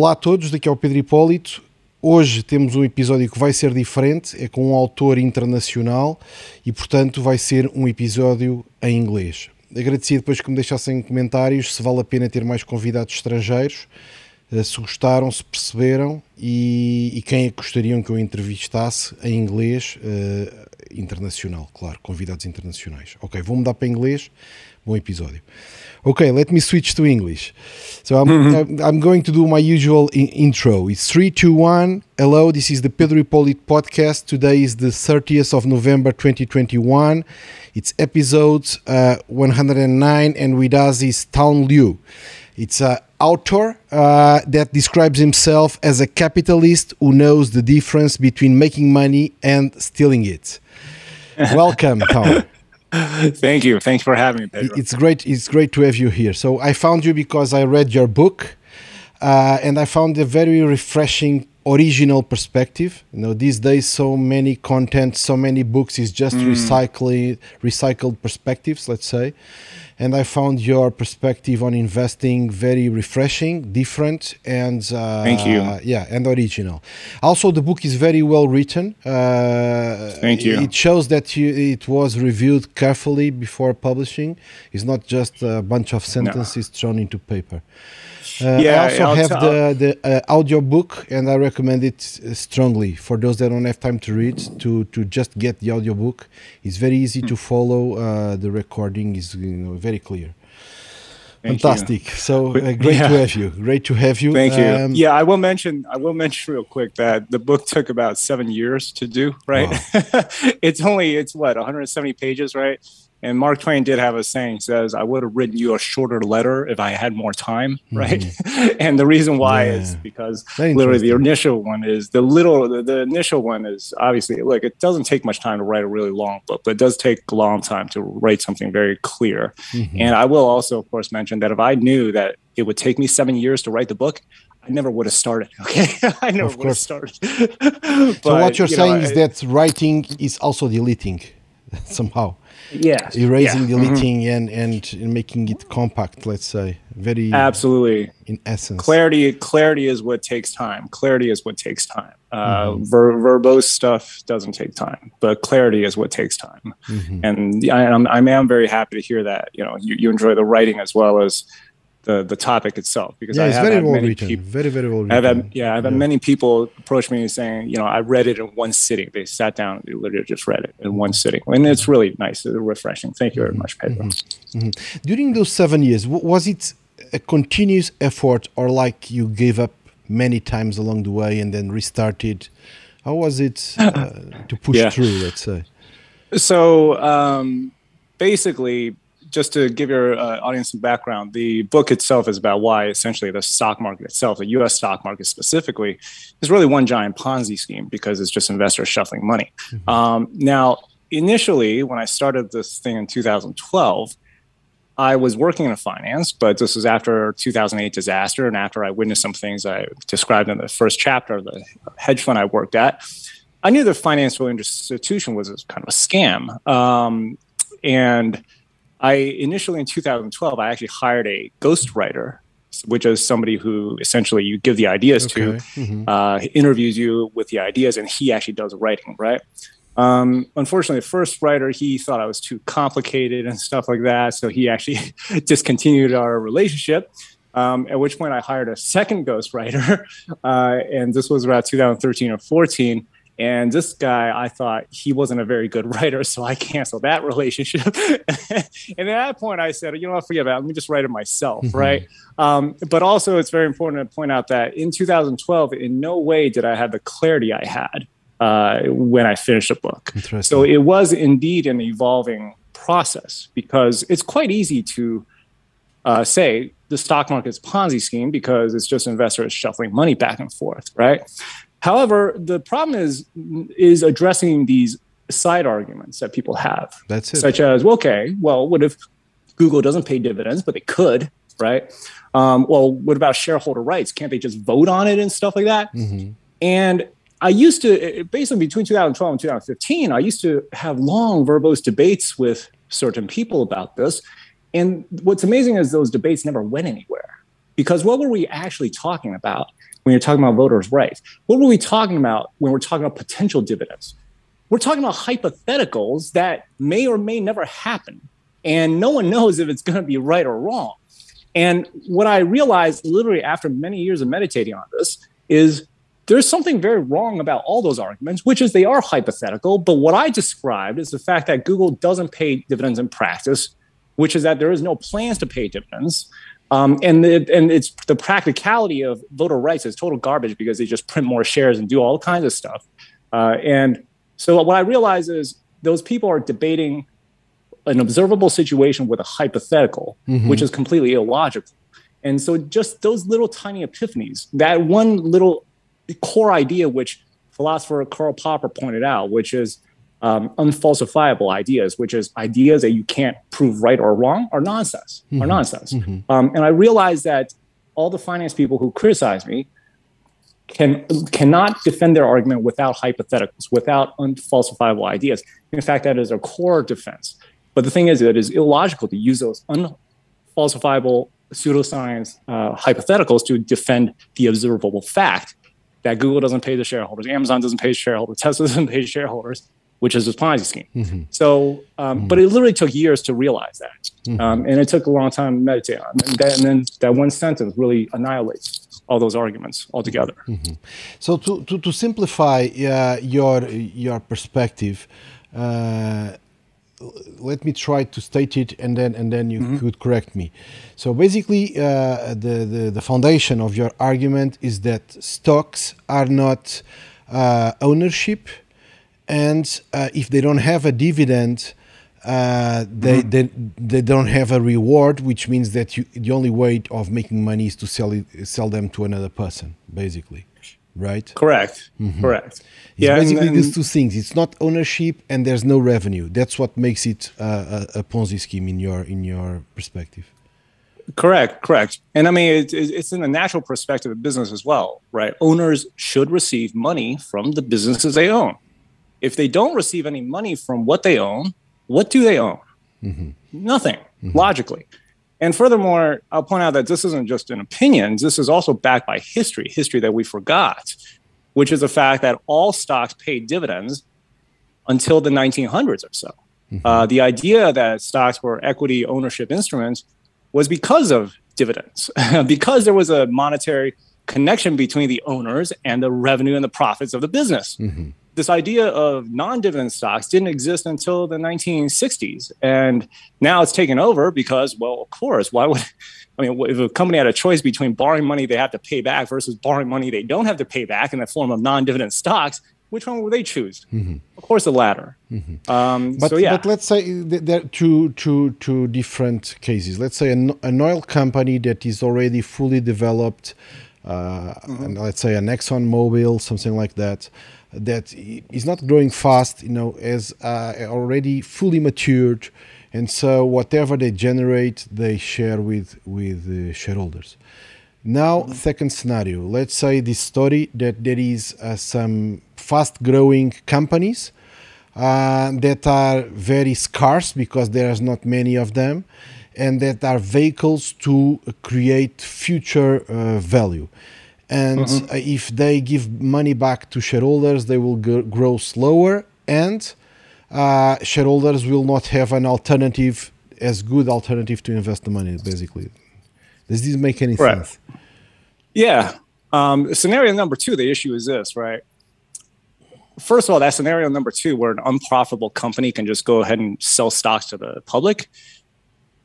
Olá a todos, daqui é o Pedro Hipólito. Hoje temos um episódio que vai ser diferente, é com um autor internacional e, portanto, vai ser um episódio em inglês. Agradecia depois que me deixassem comentários se vale a pena ter mais convidados estrangeiros, eh, se gostaram, se perceberam e, e quem é que gostariam que eu entrevistasse em inglês uh, internacional, claro, convidados internacionais. Ok, vou mudar para inglês, bom episódio. Okay, let me switch to English. So I'm, mm-hmm. I'm going to do my usual in- intro. It's three, two, one. Hello, this is the Pedro Hipólito podcast. Today is the 30th of November 2021. It's episode uh, 109, and with us is Tan Liu. It's an author uh, that describes himself as a capitalist who knows the difference between making money and stealing it. Welcome, Tan. Thank you. Thanks for having me, Pedro. It's great. It's great to have you here. So I found you because I read your book, uh, and I found a very refreshing original perspective. You know, these days so many content, so many books is just mm. recycling recycled perspectives. Let's say, and I found your perspective on investing very refreshing, different, and uh, thank you. Yeah, and original. Also, the book is very well written. Uh, thank you. It shows that you, it was reviewed carefully before publishing. It's not just a bunch of sentences no. thrown into paper. Uh, yeah, I also I'll have the the uh, audio book, and I recommend it strongly for those that don't have time to read. To to just get the audio book. It's very easy mm. to follow. Uh, the recording is you know very clear. Thank Fantastic. You. So uh, great yeah. to have you. Great to have you. Thank you. Um, yeah, I will mention. I will mention real quick that the book took about seven years to do. Right. Wow. it's only it's what 170 pages, right? And Mark Twain did have a saying says, I would have written you a shorter letter if I had more time, right? Mm-hmm. and the reason why yeah. is because literally the initial one is the little, the, the, initial one is obviously, like, it doesn't take much time to write a really long book, but it does take a long time to write something very clear. Mm-hmm. And I will also, of course, mention that if I knew that it would take me seven years to write the book, I never would have started. Okay, I never would have started. but, so what you're you saying know, is I, that writing is also deleting somehow yes erasing yeah. deleting mm-hmm. and and making it compact let's say very absolutely in essence clarity clarity is what takes time clarity is what takes time uh, mm-hmm. ver- verbose stuff doesn't take time but clarity is what takes time mm-hmm. and I, I'm, I am very happy to hear that you know you, you enjoy the writing as well as the the topic itself because yeah, I have very well many written. people very very well written. I've had, yeah, I've had yeah. many people approach me saying, you know, I read it in one sitting. They sat down and they literally just read it in one sitting, and it's really nice, it's refreshing. Thank you very much, Pedro. Mm-hmm. Mm-hmm. During those seven years, was it a continuous effort, or like you gave up many times along the way and then restarted? How was it uh, to push yeah. through? Let's say. So um, basically just to give your uh, audience some background, the book itself is about why essentially the stock market itself, the U.S. stock market specifically, is really one giant Ponzi scheme because it's just investors shuffling money. Mm-hmm. Um, now, initially, when I started this thing in 2012. I was working in finance, but this was after 2008 disaster and after I witnessed some things I described in the first chapter of the hedge fund I worked at. I knew the financial institution was kind of a scam. Um, and I initially in 2012, I actually hired a ghostwriter, which is somebody who essentially you give the ideas okay. to, mm-hmm. uh, interviews you with the ideas, and he actually does writing, right? Um, unfortunately, the first writer he thought I was too complicated and stuff like that, so he actually discontinued our relationship. Um, at which point, I hired a second ghostwriter, uh, and this was about 2013 or 14 and this guy, I thought he wasn't a very good writer, so I canceled that relationship. and at that point, I said, you know what, forget about it. Let me just write it myself, mm-hmm. right? Um, but also, it's very important to point out that in 2012, in no way did I have the clarity I had uh, when I finished a book. So it was indeed an evolving process because it's quite easy to uh, say the stock market's Ponzi scheme because it's just investors shuffling money back and forth, right? However, the problem is is addressing these side arguments that people have. That's it. Such as, well, okay, well, what if Google doesn't pay dividends, but they could, right? Um, well, what about shareholder rights? Can't they just vote on it and stuff like that? Mm-hmm. And I used to, basically between 2012 and 2015, I used to have long verbose debates with certain people about this. And what's amazing is those debates never went anywhere Because what were we actually talking about when you're talking about voters' rights? What were we talking about when we're talking about potential dividends? We're talking about hypotheticals that may or may never happen. And no one knows if it's going to be right or wrong. And what I realized literally after many years of meditating on this is there's something very wrong about all those arguments, which is they are hypothetical. But what I described is the fact that Google doesn't pay dividends in practice, which is that there is no plans to pay dividends. Um, and the, and it's the practicality of voter rights is total garbage because they just print more shares and do all kinds of stuff. Uh, and so what I realize is those people are debating an observable situation with a hypothetical, mm-hmm. which is completely illogical. And so just those little tiny epiphanies, that one little core idea, which philosopher Karl Popper pointed out, which is um, unfalsifiable ideas, which is ideas that you can't prove right or wrong, are nonsense. Mm-hmm. Are nonsense. Mm-hmm. Um, and I realized that all the finance people who criticize me can cannot defend their argument without hypotheticals, without unfalsifiable ideas. In fact, that is a core defense. But the thing is, it is illogical to use those unfalsifiable pseudoscience uh, hypotheticals to defend the observable fact that Google doesn't pay the shareholders, Amazon doesn't pay shareholders, Tesla doesn't pay shareholders, which is a Ponzi scheme. Mm-hmm. So, um, mm-hmm. but it literally took years to realize that, mm-hmm. um, and it took a long time to meditate on. And, that, and then that one sentence really annihilates all those arguments altogether. Mm-hmm. So, to to, to simplify uh, your your perspective. Uh, let me try to state it and then and then you mm-hmm. could correct me so basically uh, the, the, the foundation of your argument is that stocks are not uh, ownership and uh, if they don't have a dividend uh, they, mm-hmm. they they don't have a reward which means that you, the only way of making money is to sell it, sell them to another person basically right? Correct. Mm-hmm. Correct. It's yeah, basically and, and these two things. It's not ownership and there's no revenue. That's what makes it uh, a, a, Ponzi scheme in your in your perspective. Correct. Correct. And I mean, it's, it's in the natural perspective of business as well, right? Owners should receive money from the businesses they own. If they don't receive any money from what they own, what do they own? Mm-hmm. Nothing. Mm-hmm. Logically. And furthermore, I'll point out that this isn't just an opinion, this is also backed by history, history that we forgot, which is the fact that all stocks paid dividends until the 1900s or so. Mm-hmm. Uh, the idea that stocks were equity ownership instruments was because of dividends, because there was a monetary connection between the owners and the revenue and the profits of the business. Mm-hmm this idea of non-dividend stocks didn't exist until the 1960s and now it's taken over because well of course why would i mean if a company had a choice between borrowing money they have to pay back versus borrowing money they don't have to pay back in the form of non-dividend stocks which one would they choose mm-hmm. of course the latter mm-hmm. um, but, so, yeah. but let's say there are two, two, two different cases let's say an, an oil company that is already fully developed uh, mm-hmm. and let's say an exxon mobil something like that that is not growing fast, you know, as uh, already fully matured, and so whatever they generate, they share with with the shareholders. Now, second scenario. Let's say this story that there is uh, some fast-growing companies uh, that are very scarce because there is not many of them, and that are vehicles to create future uh, value and mm-hmm. if they give money back to shareholders they will g- grow slower and uh, shareholders will not have an alternative as good alternative to invest the money basically does this make any right. sense yeah um, scenario number two the issue is this right first of all that scenario number two where an unprofitable company can just go ahead and sell stocks to the public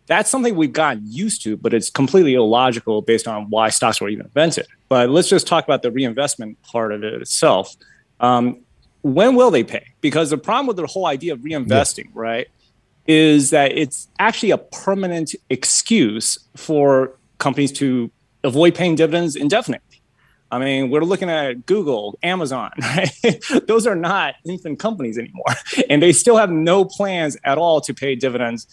that's something we've gotten used to, but it's completely illogical based on why stocks were even invented. But let's just talk about the reinvestment part of it itself. Um, when will they pay? Because the problem with the whole idea of reinvesting, yeah. right, is that it's actually a permanent excuse for companies to avoid paying dividends indefinitely. I mean, we're looking at Google, Amazon, right? Those are not infant companies anymore. And they still have no plans at all to pay dividends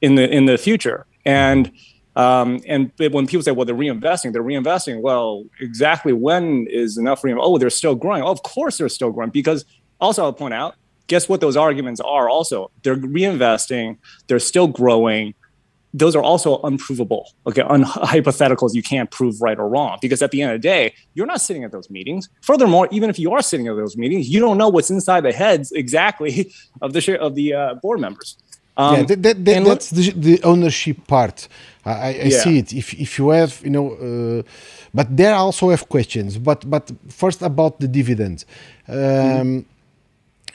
in the in the future. And um, and when people say, well, they're reinvesting, they're reinvesting. Well, exactly when is enough rein? Oh, they're still growing. Oh, of course they're still growing because also I'll point out, guess what those arguments are also? They're reinvesting, they're still growing. those are also unprovable, okay, un- hypotheticals you can't prove right or wrong because at the end of the day, you're not sitting at those meetings. Furthermore, even if you are sitting at those meetings, you don't know what's inside the heads exactly of the of the uh, board members. Um, yeah, that, that, that, that's the, the, ownership part. I, I yeah. see it. If if you have, you know, uh, but there also have questions. But but first about the dividends. Um, mm-hmm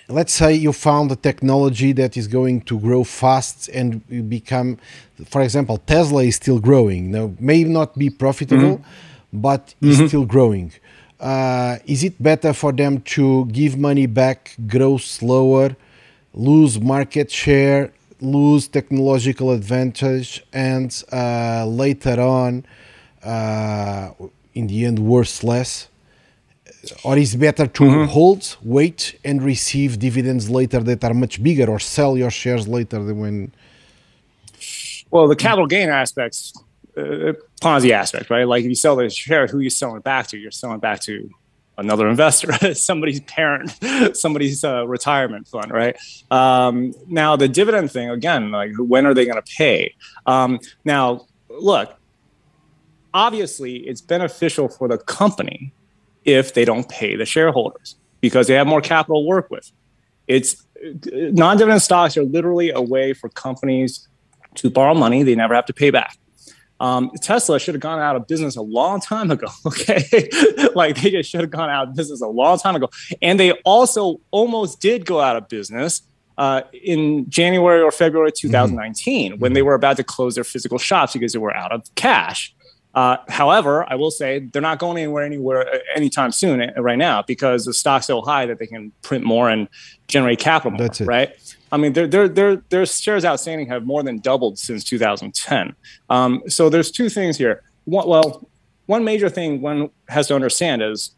let's say you found a technology that is going to grow fast and you become for example tesla is still growing now may not be profitable mm-hmm. but is mm-hmm. still growing uh, is it better for them to give money back grow slower lose market share lose technological advantage and uh, later on uh, in the end worse less or is better to mm-hmm. hold, wait, and receive dividends later that are much bigger, or sell your shares later than when? Well, the capital gain aspects, uh, Ponzi aspect, right? Like if you sell the share, who are you selling back to? You're selling back to another investor, somebody's parent, somebody's uh, retirement fund, right? Um, now the dividend thing again, like when are they going to pay? Um, now, look, obviously it's beneficial for the company if they don't pay the shareholders because they have more capital to work with. It's non-dividend stocks are literally a way for companies to borrow money they never have to pay back. Um, Tesla should have gone out of business a long time ago. Okay, like they just should have gone out of business a long time ago, and they also almost did go out of business uh, in January or February 2019 mm-hmm. when they were about to close their physical shops because they were out of cash. Uh, however, I will say they're not going anywhere anywhere uh, anytime soon uh, right now because the stock's so high that they can print more and generate capital more. That's it. Right. I mean, their their their their shares outstanding have more than doubled since 2010. Um, so there's two things here. One, well, one major thing one has to understand is,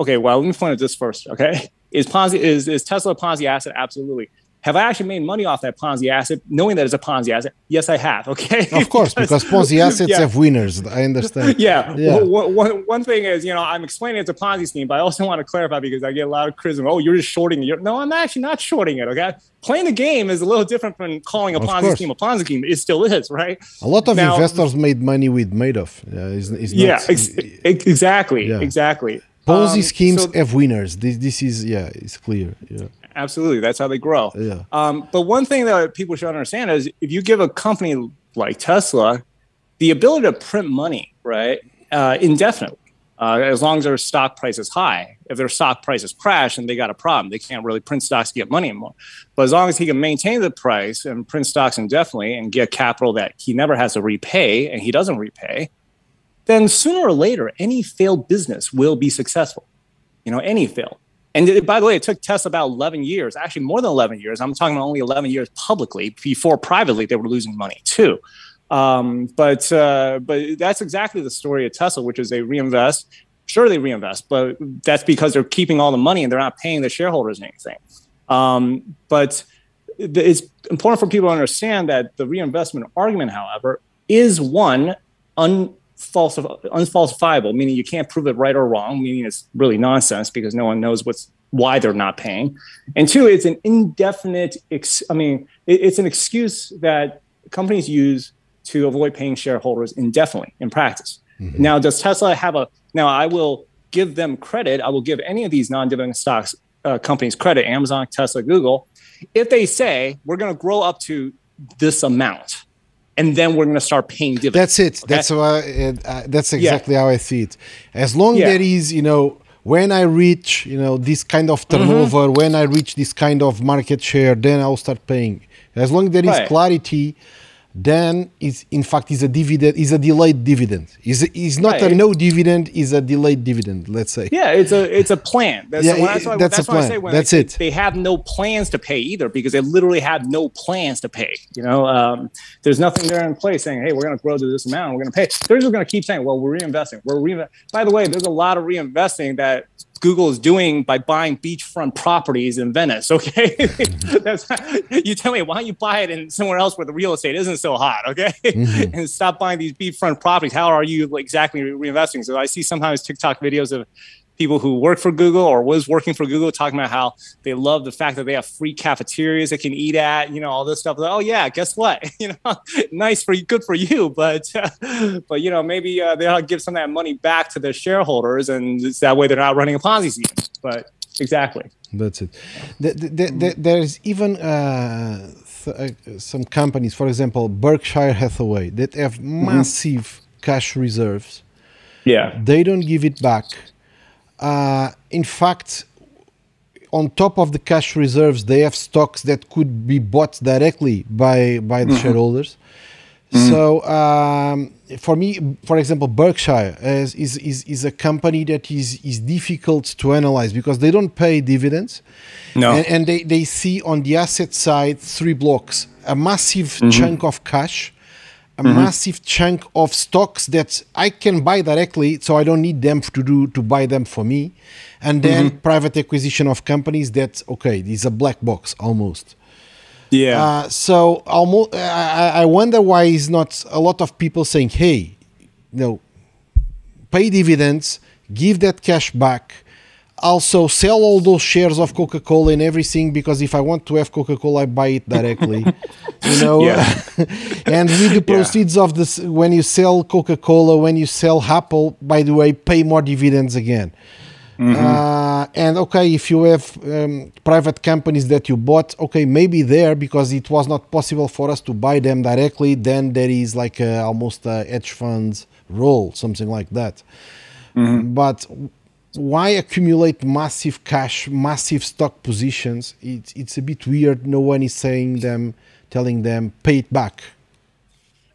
okay. Well, let me point at this first. Okay, is Ponzi is is Tesla Ponzi asset? Absolutely. Have I actually made money off that Ponzi asset, knowing that it's a Ponzi asset? Yes, I have. Okay. Of course, because, Ponzi assets yeah. have winners. I understand. Yeah. yeah. One, one, one thing is, you know, I'm explaining it's a Ponzi scheme, but I also want to clarify because I get a lot of criticism. Oh, you're just shorting it. No, I'm actually not shorting it. Okay. Playing the game is a little different from calling a Ponzi scheme a Ponzi scheme. It still is, right? A lot of now, investors made money with Madoff. Uh, it's, it's yeah, not, ex- exactly. Yeah. Exactly. Ponzi um, schemes so, have winners. This, this is, yeah, it's clear. Yeah absolutely. That's how they grow. Yeah. Um, but one thing that people should understand is if you give a company like Tesla the ability to print money, right, uh, indefinitely, uh, as long as their stock price is high. If their stock prices crash and they got a problem, they can't really print stocks to get money anymore. But as long as he can maintain the price and print stocks indefinitely and get capital that he never has to repay and he doesn't repay, then sooner or later, any failed business will be successful. You know, any fail. And by the way, it took Tesla about 11 years, actually more than 11 years. I'm talking about only 11 years publicly. Before privately, they were losing money too. Um, but uh, but that's exactly the story of Tesla, which is they reinvest. Sure, they reinvest, but that's because they're keeping all the money and they're not paying the shareholders anything. Um, but it's important for people to understand that the reinvestment argument, however, is one un- unfalsifiable, meaning you can't prove it right or wrong, meaning it's really nonsense because no one knows what's why they're not paying. And two, it's an indefinite. Ex- I mean, it, it's an excuse that companies use to avoid paying shareholders indefinitely in practice. Mm-hmm. Now, does Tesla have a? Now, I will give them credit. I will give any of these non-dividend stocks uh, companies credit, Amazon, Tesla, Google, if they say we're going to grow up to this amount and then we're going to start paying dividends. That's it. Okay? That's why. Uh, that's exactly yeah. how I see it. As long yeah. there is, you know, when I reach, you know, this kind of mm-hmm. turnover, mm-hmm. when I reach this kind of market share, then I'll start paying. As long as there is right. clarity then is in fact is a dividend is a delayed dividend. Is is not right. a no dividend is a delayed dividend let's say. Yeah it's a it's a plan. That's, yeah, that's, why, that's, that's a plan. that's they, it. they have no plans to pay either because they literally have no plans to pay you know? Um, there's nothing there in place saying hey we're going to grow to this amount we're going to pay. They're just going to keep saying well we're reinvesting we're reinvesting by the way there's a lot of reinvesting that Google is doing by buying beachfront properties in Venice. Okay, that's you tell me why don't you buy it in somewhere else where the real estate isn't so hot? Okay, mm-hmm. and stop buying these beachfront properties. How are you exactly reinvesting? So I see sometimes TikTok videos of people who work for Google or was working for Google talking about how they love the fact that they have free cafeterias they can eat at, you know, all this stuff. Like, oh yeah, guess what? you know, nice for you, good for you, but uh, but you know maybe uh, they'll give some of that money back to their shareholders, and it's that way they're not running a Ponzi scheme. But exactly, that's it. The, the, the, there's even. Uh, uh, some companies, for example, Berkshire Hathaway, that have mm-hmm. massive mm-hmm. cash reserves. Yeah, they don't give it back uh, in fact, on top of the cash reserves, they have stocks that could be bought directly by by the mm-hmm. shareholders. Mm-hmm. So um, for me, for example, Berkshire is, is, is, is, a company that is, is difficult to analyze because they don't pay dividends. No. And, and they, they see on the asset side three blocks a massive mm-hmm. chunk of cash a mm-hmm. massive chunk of stocks that I can buy directly, so I don't need them to do to buy them for me, and then mm-hmm. private acquisition of companies that okay, this is a black box almost. Yeah. Uh, so almost, I, I wonder why is not a lot of people saying, "Hey, you know, pay dividends, give that cash back." also sell all those shares of Coca-Cola and everything because if I want to have Coca-Cola, I buy it directly. you know, and with the proceeds yeah. of this, when you sell Coca-Cola, when you sell Apple, by the way, pay more dividends again. Mm-hmm. Uh, and okay, if you have um, private companies that you bought, okay, maybe there because it was not possible for us to buy them directly, then there is like a, almost a hedge funds role, something like that. Mm-hmm. But why accumulate massive cash, massive stock positions? It's it's a bit weird. No one is saying them, telling them pay it back.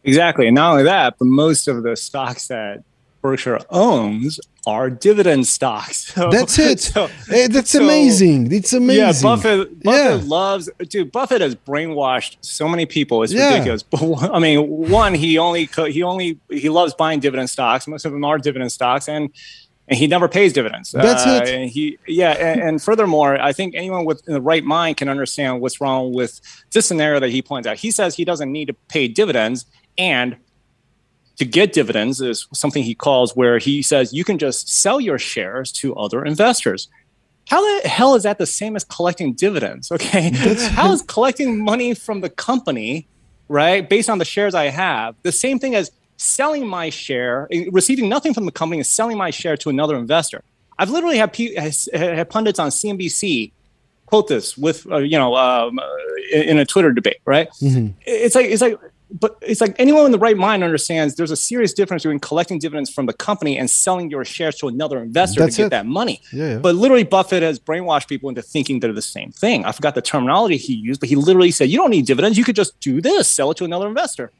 Exactly, and not only that, but most of the stocks that Berkshire owns are dividend stocks. So, that's it. So, hey, that's so, amazing. It's amazing. Yeah, Buffett. Buffett yeah. loves. Dude, Buffett has brainwashed so many people. It's yeah. ridiculous. But I mean, one, he only he only he loves buying dividend stocks. Most of them are dividend stocks, and and he never pays dividends. That's uh, it. he, yeah, and, and, furthermore, I think anyone with the right mind can understand what's wrong with this scenario that he points out. He says he doesn't need to pay dividends, and to get dividends is something he calls where he says you can just sell your shares to other investors. How the hell is that the same as collecting dividends? Okay, how is collecting money from the company, right, based on the shares I have, the same thing as selling my share, eh, receiving nothing from the company, and selling my share to another investor. I've literally had, had pundits on CNBC quote this with uh, you know um, in a Twitter debate, right? Mm-hmm. It's like it's like but it's like anyone in the right mind understands there's a serious difference between collecting dividends from the company and selling your shares to another investor That's to get it. that money. Yeah, yeah. But literally, Buffett has brainwashed people into thinking they're the same thing. I forgot the terminology he used, but he literally said, "You don't need dividends. You could just do this, sell it to another investor."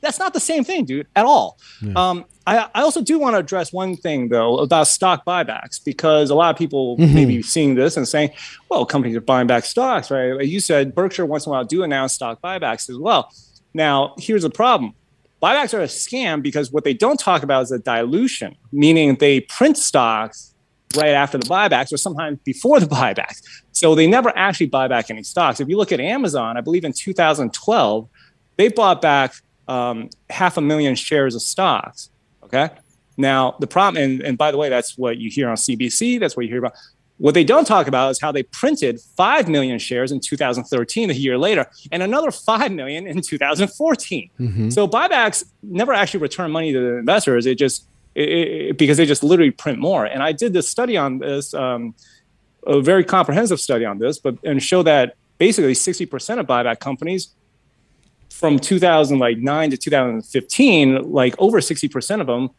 That's not the same thing, dude, at all. Yeah. Um, I, I, also do want to address one thing though about stock buybacks because a lot of people mm-hmm. may be seeing this and saying, "Well, companies are buying back stocks, right?" You said, Berkshire once in a while do announce stock buybacks as well. Now, here's the problem: buybacks are a scam because what they don't talk about is a dilution, meaning they print stocks right after the buybacks or sometimes before the buybacks. So they never actually buy back any stocks. If you look at Amazon, I believe in 2012, they bought back um, half a million shares of stocks. Okay. Now, the problem, and, and by the way, that's what you hear on CBC, that's what you hear about. What they don't talk about is how they printed 5 million shares in 2013, a year later, and another 5 million in 2014. Mm-hmm. So buybacks never actually return money to the investors. It just, it, it, because they just literally print more. And I did this study on this, um, a very comprehensive study on this, but and show that basically 60% of buyback companies from 2009 to 2015, like over 60% of them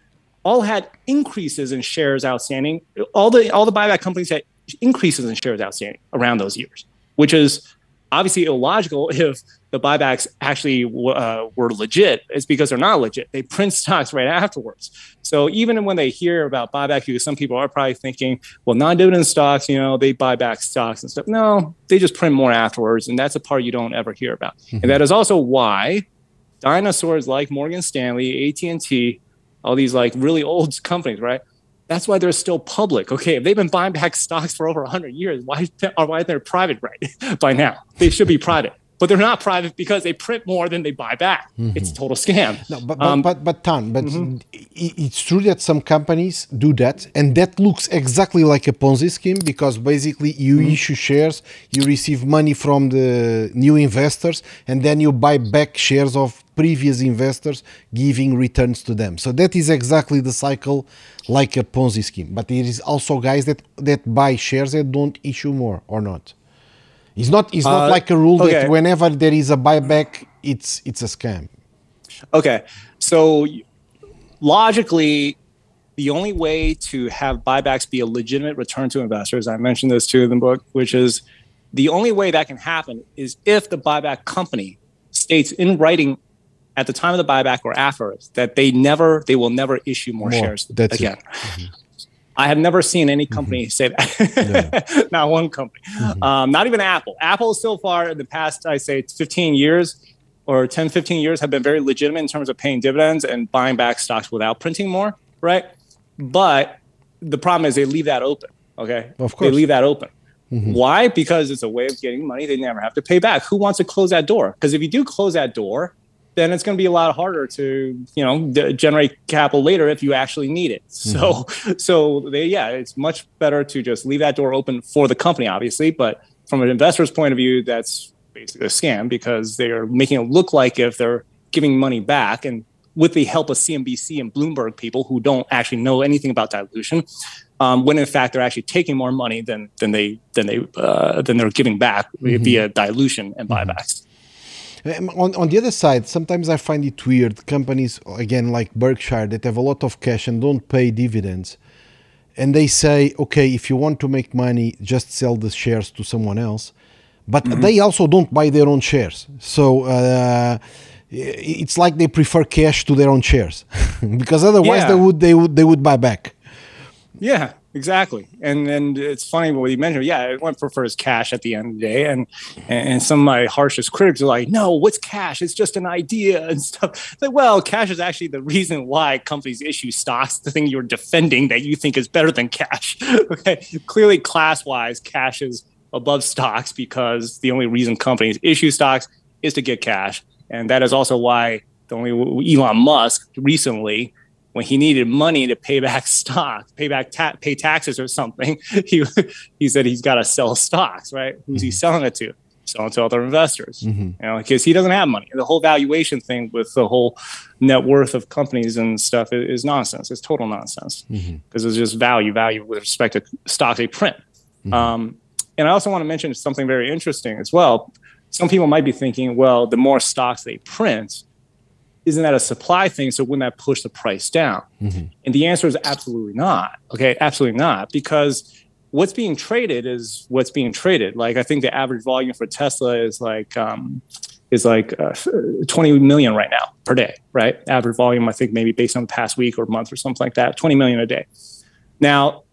all had increases in shares outstanding. All the all the buyback companies had increases in shares outstanding around those years, which is obviously illogical if the buybacks actually uh, were legit. It's because they're not legit. They print stocks right afterwards. So even when they hear about buyback, because some people are probably thinking, well, non-dividend stocks, you know, they buy back stocks and stuff. No, they just print more afterwards, and that's a part you don't ever hear about. Mm-hmm. And that is also why dinosaurs like Morgan Stanley, AT and T, all these like really old companies, right? That's why they're still public. Okay, if they've been buying back stocks for over 100 years, why are why they're private right by now? They should be private. But they're not private because they print more than they buy back. Mm-hmm. It's a total scam. No, but but um, but, but Tan, but mm-hmm. it's true that some companies do that, and that looks exactly like a Ponzi scheme because basically you mm-hmm. issue shares, you receive money from the new investors, and then you buy back shares of previous investors, giving returns to them. So that is exactly the cycle, like a Ponzi scheme. But there is also guys that that buy shares and don't issue more or not. It's not. It's not uh, like a rule okay. that whenever there is a buyback, it's it's a scam. Okay, so logically, the only way to have buybacks be a legitimate return to investors, I mentioned this too in the book, which is the only way that can happen is if the buyback company states in writing at the time of the buyback or afterwards that they never, they will never issue more, more shares again. Mm-hmm. I have never seen any company mm-hmm. say that. Yeah. not one company. Mm-hmm. Um, not even Apple. Apple so far in the past, I say 15 years or 10, 15 years have been very legitimate in terms of paying dividends and buying back stocks without printing more, right? But the problem is they leave that open. Okay. Of course. They leave that open. Mm-hmm. Why? Because it's a way of getting money they never have to pay back. Who wants to close that door? Because if you do close that door, then it's going to be a lot harder to you know d- generate capital later if you actually need it. Mm-hmm. So so they, yeah, it's much better to just leave that door open for the company, obviously. But from an investor's point of view, that's basically a scam because they are making it look like if they're giving money back and with the help of CNBC and Bloomberg people who don't actually know anything about dilution, um, when in fact they're actually taking more money than than they than they uh, than they're giving back mm-hmm. via dilution and buybacks. On, on the other side, sometimes I find it weird. Companies, again, like Berkshire, that have a lot of cash and don't pay dividends. And they say, okay, if you want to make money, just sell the shares to someone else. But mm-hmm. they also don't buy their own shares. So uh, it's like they prefer cash to their own shares because otherwise yeah. they would they would they would buy back. Yeah, Exactly, and and it's funny what you mentioned. Yeah, everyone prefers cash at the end of the day, and and some of my harshest critics are like, "No, what's cash? It's just an idea and stuff." Like, well, cash is actually the reason why companies issue stocks. The thing you're defending that you think is better than cash. okay, clearly, class wise, cash is above stocks because the only reason companies issue stocks is to get cash, and that is also why the only Elon Musk recently when he needed money to pay back stock, pay back ta- pay taxes or something, he he said he's got to sell stocks. Right? Who's he mm-hmm. selling it to? Selling to other investors. Mm-hmm. You know, because he doesn't have money. The whole valuation thing with the whole net worth of companies and stuff is, is nonsense. It's total nonsense because mm-hmm. it's just value, value with respect to stocks they print. Mm-hmm. Um, and I also want to mention something very interesting as well. Some people might be thinking, well, the more stocks they print, isn't that a supply thing? So wouldn't that push the price down? Mm-hmm. And the answer is absolutely not. Okay, absolutely not. Because what's being traded is what's being traded. Like I think the average volume for Tesla is like um, is like uh, 20 million right now per day, right? Average volume, I think maybe based on the past week or month or something like that, 20 million a day. Now,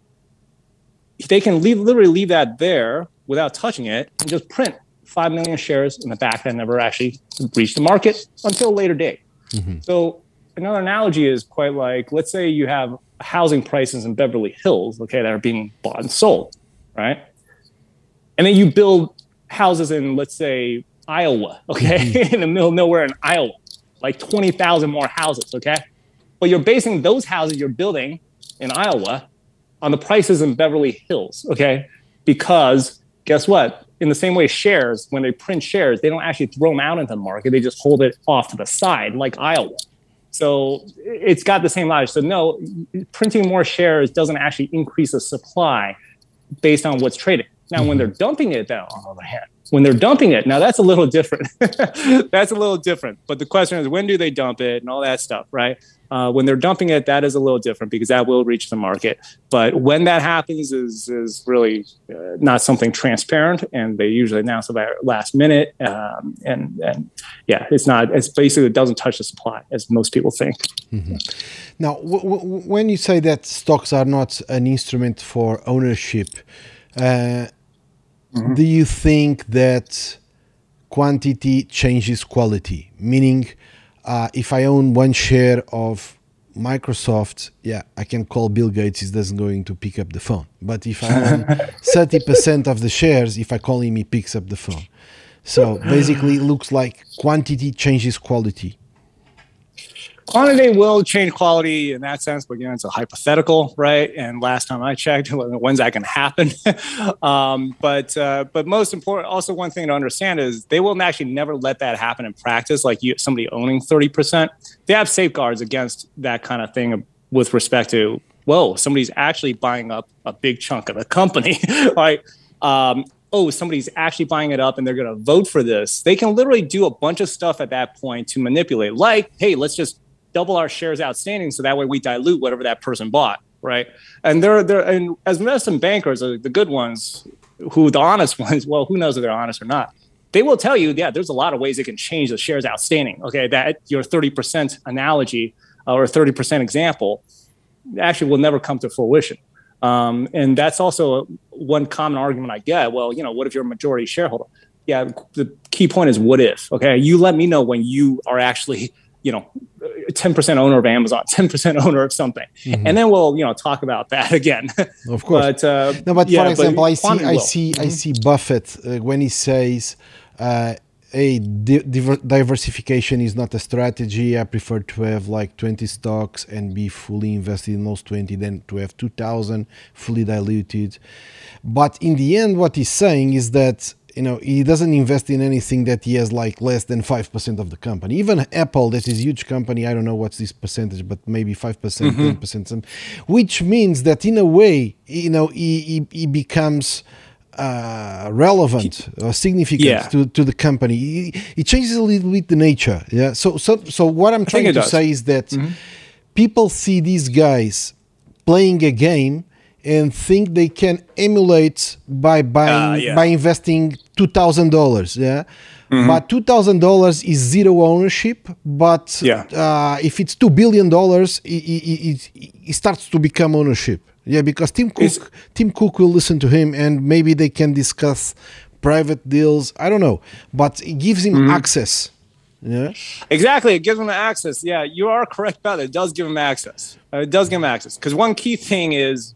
they can leave, literally leave that there without touching it and just print 5 million shares in the back that never actually reached the market until a later date. Mm-hmm. So another analogy is quite like, let's say you have housing prices in Beverly Hills, okay, that are being bought and sold, right? And then you build houses in, let's say, Iowa, okay, mm-hmm. in the middle of nowhere in Iowa, like 20,000 more houses, okay? But you're basing those houses you're building in Iowa on the prices in Beverly Hills, okay? Because guess what? In the same way shares when they print shares they don't actually throw them out into the market. They just hold it off to the side like iowa. So it's got the same logic. So no printing more shares doesn't actually increase the supply based on what's traded. Now mm-hmm. when they're dumping it though on the other hand when they're dumping it now that's a little different. That's a little different. But the question is when do they dump it and all that stuff right uh, when they're dumping it, that is a little different because that will reach the market. But when that happens is is really uh, not something transparent, and they usually announce about last minute. Um, and and yeah, it's not. It's basically it doesn't touch the supply as most people think. Mm-hmm. Now, w- w- when you say that stocks are not an instrument for ownership, uh, mm-hmm. do you think that quantity changes quality? Meaning uh, if I own one share of Microsoft, yeah, I can call Bill Gates. He doesn't going to pick up the phone. But if I own thirty percent of the shares, if I call him, he picks up the phone. So basically, it looks like quantity changes quality quantity will change quality in that sense, but again, it's a hypothetical, right? And last time I checked, when's that going to happen? um, but uh, but most important, also one thing to understand is they will actually never let that happen in practice. Like you, somebody owning thirty percent, they have safeguards against that kind of thing with respect to whoa, somebody's actually buying up a big chunk of the company, right? Um, oh, somebody's actually buying it up and they're going to vote for this. They can literally do a bunch of stuff at that point to manipulate, like, hey, let's just double our shares outstanding so that way we dilute whatever that person bought right? And they're they're and as investment bankers the good ones who the honest ones well who knows if they're honest or not they will tell you yeah there's a lot of ways they can change the shares outstanding okay? That your 30% analogy or 30% example actually will never come to fruition. Um, and that's also one common argument i get well you know what if you're a majority shareholder? Yeah the key point is what if okay? You let me know when you are actually you know 10% owner of Amazon, 10% owner of something. Mm-hmm. And then we'll, you know, talk about that again. Of course. but, uh, no, but yeah, for example, but I see, I see, mm-hmm. I see Buffett uh, when he says, uh, a di- diversification is not a strategy. I prefer to have like 20 stocks and be fully invested in those 20 than to have 2000 fully diluted. But in the end, what he's saying is that you know he doesn't invest in anything that he has like less than 5% of the company even apple that is a huge company i don't know what's this percentage but maybe 5% mm-hmm. 10% which means that in a way you know he, he, he becomes uh, relevant or significant yeah. to, to the company it changes a little bit the nature yeah so so so what i'm trying to does. say is that mm-hmm. people see these guys playing a game and think they can emulate by buying uh, yeah. by investing two thousand dollars. Yeah. Mm-hmm. But two thousand dollars is zero ownership. But yeah. uh, if it's two billion dollars, it, it, it, it, starts to become ownership. Yeah, because Tim Cook, it's, Tim Cook will listen to him, and maybe they can discuss private deals. I don't know, but it gives him mm-hmm. access. Yeah, exactly. It gives him access. Yeah, you are correct about it. It does give him access. Uh, it does give him access because one key thing is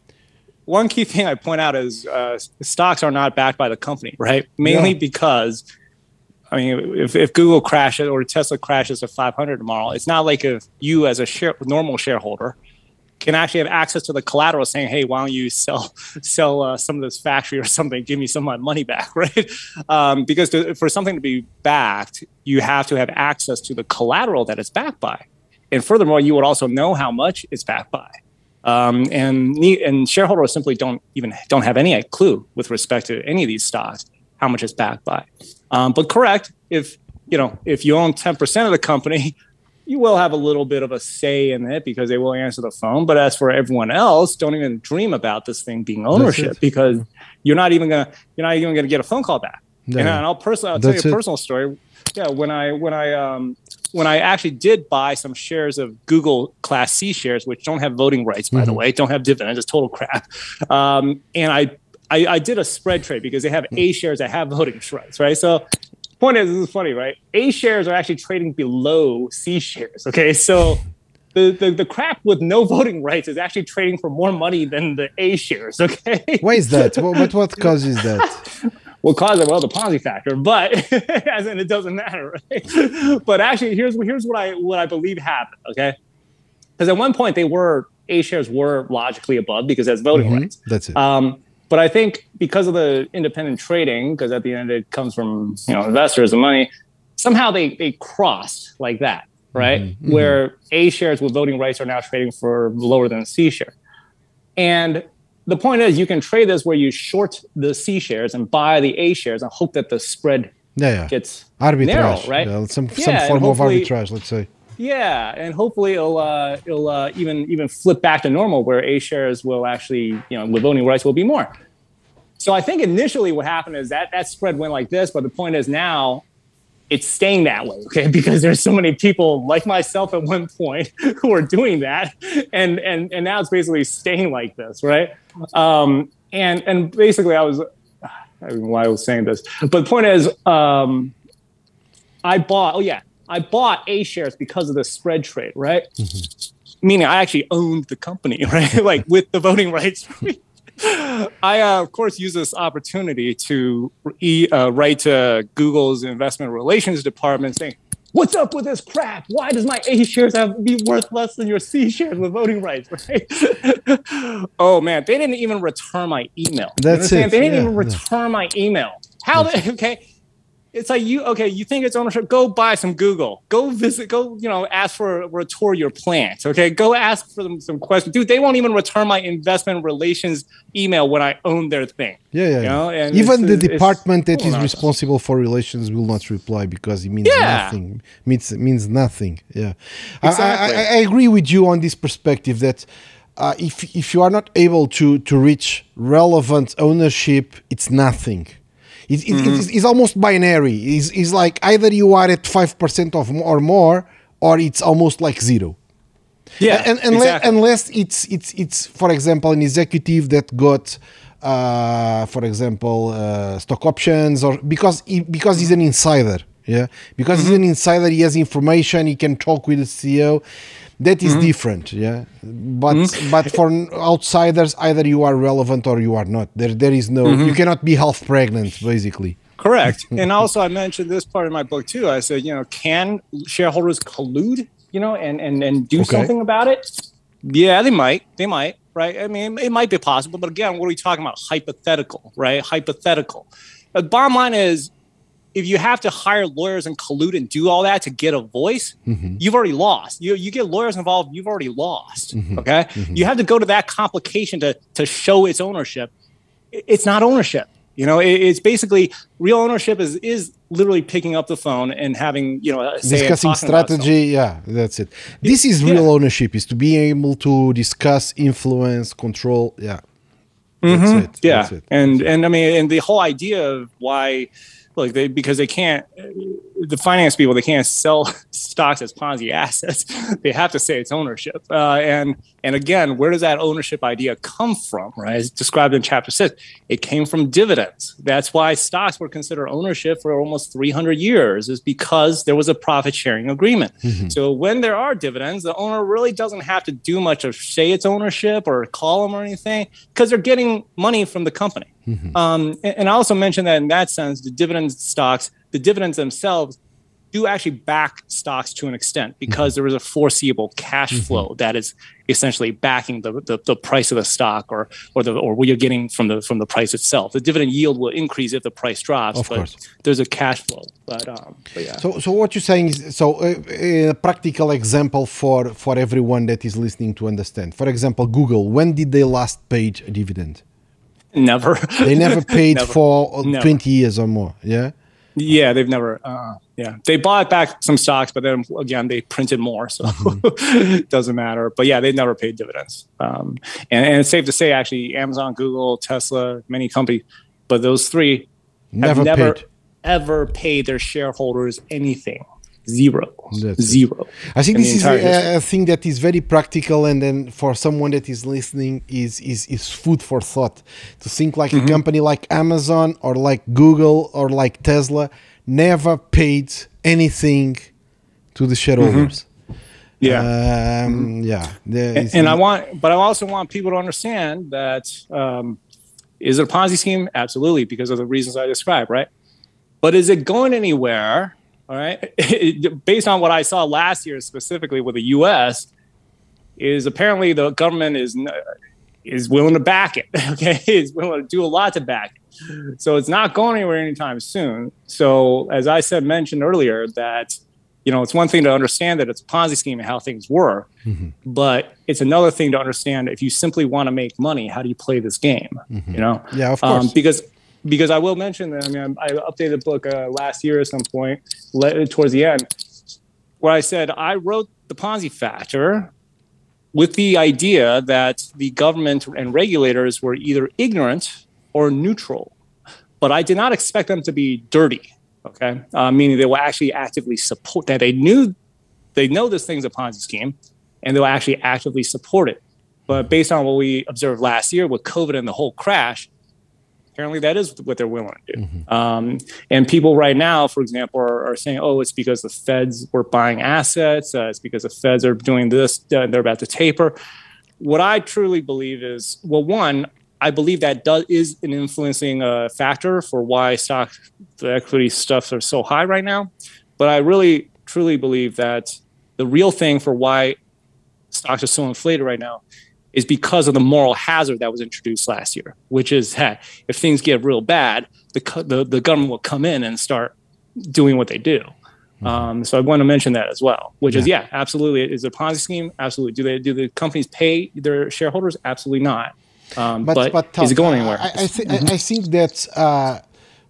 one key thing I point out is uh, stocks are not backed by the company, right? Mainly yeah. because, I mean, if, if Google crashes or Tesla crashes to 500 tomorrow, it's not like if you as a share, normal shareholder can actually have access to the collateral saying, hey, why don't you sell sell uh, some of this factory or something, give me some of my money back, right? Um, because to, for something to be backed, you have to have access to the collateral that it's backed by. And furthermore, you would also know how much it's backed by. Um, and and shareholders simply don't even don't have any clue with respect to any of these stocks how much it's backed by. Um, but correct, if you know if you own ten percent of the company, you will have a little bit of a say in it because they will answer the phone. But as for everyone else, don't even dream about this thing being ownership because you're not even gonna you're not even gonna get a phone call back. No. And I'll personally I'll tell you a personal story. Yeah, when I when I um, when I actually did buy some shares of Google Class C shares, which don't have voting rights, by mm-hmm. the way, don't have dividends, it's total crap. Um, and I, I, I did a spread trade because they have A shares that have voting rights, right? So point is, this is funny, right? A shares are actually trading below C shares. Okay, so the, the, the crap with no voting rights is actually trading for more money than the A shares. Okay, why is that? what what causes that? will caused it? Well, the Ponzi factor, but as in it doesn't matter, right? but actually, here's here's what I what I believe happened. Okay, because at one point they were A shares were logically above because that's voting mm-hmm. rights. That's it. Um, but I think because of the independent trading, because at the end it comes from you know investors and money, somehow they they crossed like that, right? Mm-hmm. Where A shares with voting rights are now trading for lower than C share, and the point is you can trade this where you short the C shares and buy the A shares and hope that the spread yeah, yeah. gets arbitrage, narrow, right? Yeah, some some form of arbitrage, let's say. Yeah, and hopefully it'll uh, it'll uh, even even flip back to normal where A shares will actually you know with voting rights will be more. So I think initially what happened is that that spread went like this, but the point is now it's staying that way, okay? Because there's so many people like myself at one point who are doing that, and and and now it's basically staying like this, right? Um, and and basically, I was I don't know why I was saying this, but the point is, um, I bought. Oh yeah, I bought A shares because of the spread trade, right? Mm-hmm. Meaning, I actually owned the company, right? like with the voting rights. I, uh, of course, use this opportunity to e- uh, write to Google's investment relations department saying, What's up with this crap? Why does my A shares have to be worth less than your C shares with voting rights? Right? oh man, they didn't even return my email. That's it. They didn't yeah, even return my email. How? Okay, it's like you okay you think it's ownership. Go buy some google. Go visit go you know ask for a, tour your plant okay? Go ask for them some questions. Dude they won't even return my investment relations email when i own their thing. Yeah yeah, you know? and even the department that is responsible for relations will not reply because it means yeah. nothing. Means means nothing yeah. Exactly. I, I, I agree with you on this perspective that uh, if if you are not able to to reach relevant ownership it's nothing it, it, mm-hmm. it's, it's, almost binary. It's, it's like either you are at 5% of or more, or it's almost like zero. Yeah, and, and exactly. unless it's it's it's for example an executive that got uh, for example uh, stock options or because he, because he's an insider yeah? Because mm-hmm. he's an insider he has information he can talk with the CEO that is mm-hmm. different yeah? But mm-hmm. but for outsiders either you are relevant or you are not. There there is no mm-hmm. you cannot be half pregnant basically. Correct. And also i mentioned this part in my book too. I said you know can shareholders collude you know and and, and do okay. something about it? Yeah they might. They might right? I mean it might be possible. But again what are we talking about? Hypothetical right? Hypothetical. The bottom line is if you have to hire lawyers and collude and do all that to get a voice, mm-hmm. you've already lost. You you get lawyers involved, you've already lost. Mm-hmm. Okay, mm-hmm. you have to go to that complication to to show its ownership. It's not ownership. You know, it, it's basically real ownership is is literally picking up the phone and having you know discussing strategy. Yeah, that's it. This is real yeah. ownership: is to be able to discuss, influence, control. Yeah. Mm-hmm. It. Yeah, and and I mean, and the whole idea of why like they because they can't the finance people they can't sell stocks as Ponzi assets. they have to say it's ownership. Uh, and and again, where does that ownership idea come from? Right, as described in chapter six, it came from dividends. That's why stocks were considered ownership for almost 300 years, is because there was a profit sharing agreement. Mm-hmm. So when there are dividends, the owner really doesn't have to do much of say it's ownership or call them or anything because they're getting money from the company. Mm-hmm. Um, and, and I also mentioned that in that sense, the dividend stocks, the dividends themselves do actually back stocks to an extent because mm-hmm. there is a foreseeable cash mm-hmm. flow that is essentially backing the, the, the, price of the stock or or the or what you're getting from the from the price itself. The dividend yield will increase if the price drops, of but course. there's a cash flow. But, um, but yeah. So so what you're saying is so uh, a practical example for for everyone that is listening to understand. For example, Google. When did they last pay a dividend? Never. They never paid never. for never. 20 years or more. Yeah. Yeah, they've never. Uh, yeah, they bought back some stocks, but then again, they printed more, so mm-hmm. it doesn't matter. But yeah, they've never paid dividends. Um, and, and, it's safe to say, actually, Amazon, Google, Tesla, many companies, but those three never, never paid. ever paid their shareholders anything zero That's zero it. i think this is a, a, thing that is very practical and then for someone that is listening is is is food for thought to think like mm-hmm. a company like amazon or like google or like tesla never paid anything to the shareholders mm-hmm. yeah um, mm-hmm. yeah and, and i want but i also want people to understand that um, is it a ponzi scheme absolutely because of the reasons i described right but is it going anywhere all right. Based on what I saw last year, specifically with the U.S., is apparently the government is is willing to back it. Okay, is willing to do a lot to back it. So it's not going anywhere anytime soon. So as I said mentioned earlier, that you know it's one thing to understand that it's a Ponzi scheme and how things work, mm-hmm. but it's another thing to understand if you simply want to make money, how do you play this game? Mm-hmm. You know, yeah, of course, um, because because I will mention that. I mean, I updated the book uh, last year at some point, towards the end, where I said I wrote the Ponzi factor with the idea that the government and regulators were either ignorant or neutral, but I did not expect them to be dirty. Okay, uh, meaning they will actually actively support that they knew they know this thing's a Ponzi scheme, and they'll actually actively support it. But based on what we observed last year with COVID and the whole crash, apparently that is what they're willing to do. Mm-hmm. Um, and people right now, for example, are, are, saying, oh, it's because the feds were buying assets. Uh, it's because the feds are doing this. Uh, they're about to taper. What I truly believe is, well, one, I believe that does is an influencing uh, factor for why stock, the equity stuffs are so high right now. But I really truly believe that the real thing for why stocks are so inflated right now is because of the moral hazard that was introduced last year, which is that if things get real bad, the, the, the government will come in and start doing what they do. Mm-hmm. Um, so I want to mention that as well, which yeah. is yeah, absolutely. Is it a Ponzi scheme? Absolutely. Do they do the companies pay their shareholders? Absolutely not. Um, but, but, but Tom, is it going anywhere? I, I, th- mm-hmm. I think that uh,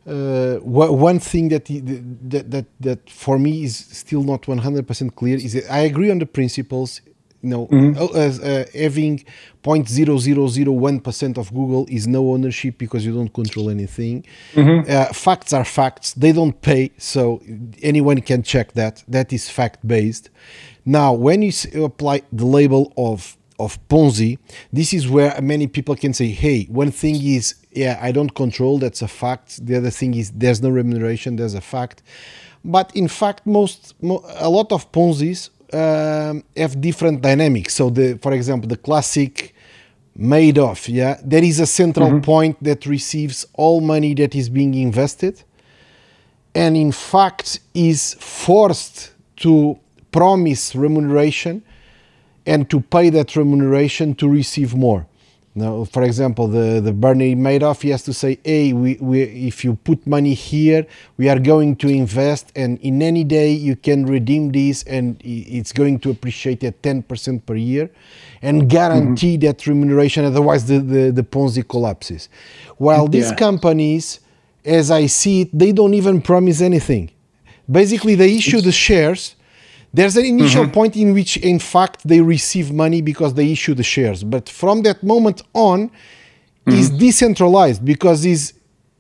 uh, one thing that, that that that for me is still not 100% clear is that I agree on the principles you know, mm-hmm. uh, uh, having 0.0001% of Google is no ownership because you don't control anything. Mm-hmm. Uh, facts are facts. They don't pay, so anyone can check that. That is fact based. Now, when you apply the label of of Ponzi, this is where many people can say, hey, one thing is, yeah, I don't control, that's a fact. The other thing is, there's no remuneration, there's a fact. But in fact, most, a lot of Ponzi's um, have different dynamics. So, the for example, the classic Madoff, yeah, there is a central mm-hmm. point that receives all money that is being invested, and in fact is forced to promise remuneration and to pay that remuneration to receive more. Now, for example, the, the Bernie Madoff, he has to say, hey, we, we, if you put money here, we are going to invest, and in any day you can redeem this, and it's going to appreciate at 10% per year, and guarantee mm-hmm. that remuneration, otherwise the, the, the Ponzi collapses. While these yeah. companies, as I see it, they don't even promise anything. Basically, they issue the shares there's an initial mm-hmm. point in which, in fact, they receive money because they issue the shares. But from that moment on, mm-hmm. is decentralized because is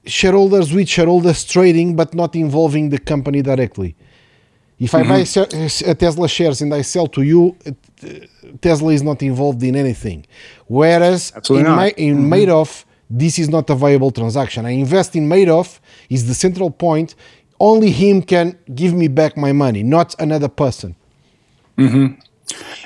shareholders with shareholders trading, but not involving the company directly. If mm-hmm. I buy Tesla shares and I sell to you, Tesla is not involved in anything. Whereas Absolutely in, my, in mm-hmm. Madoff, this is not a viable transaction. I invest in Madoff is the central point only him can give me back my money, not another person. Mm-hmm.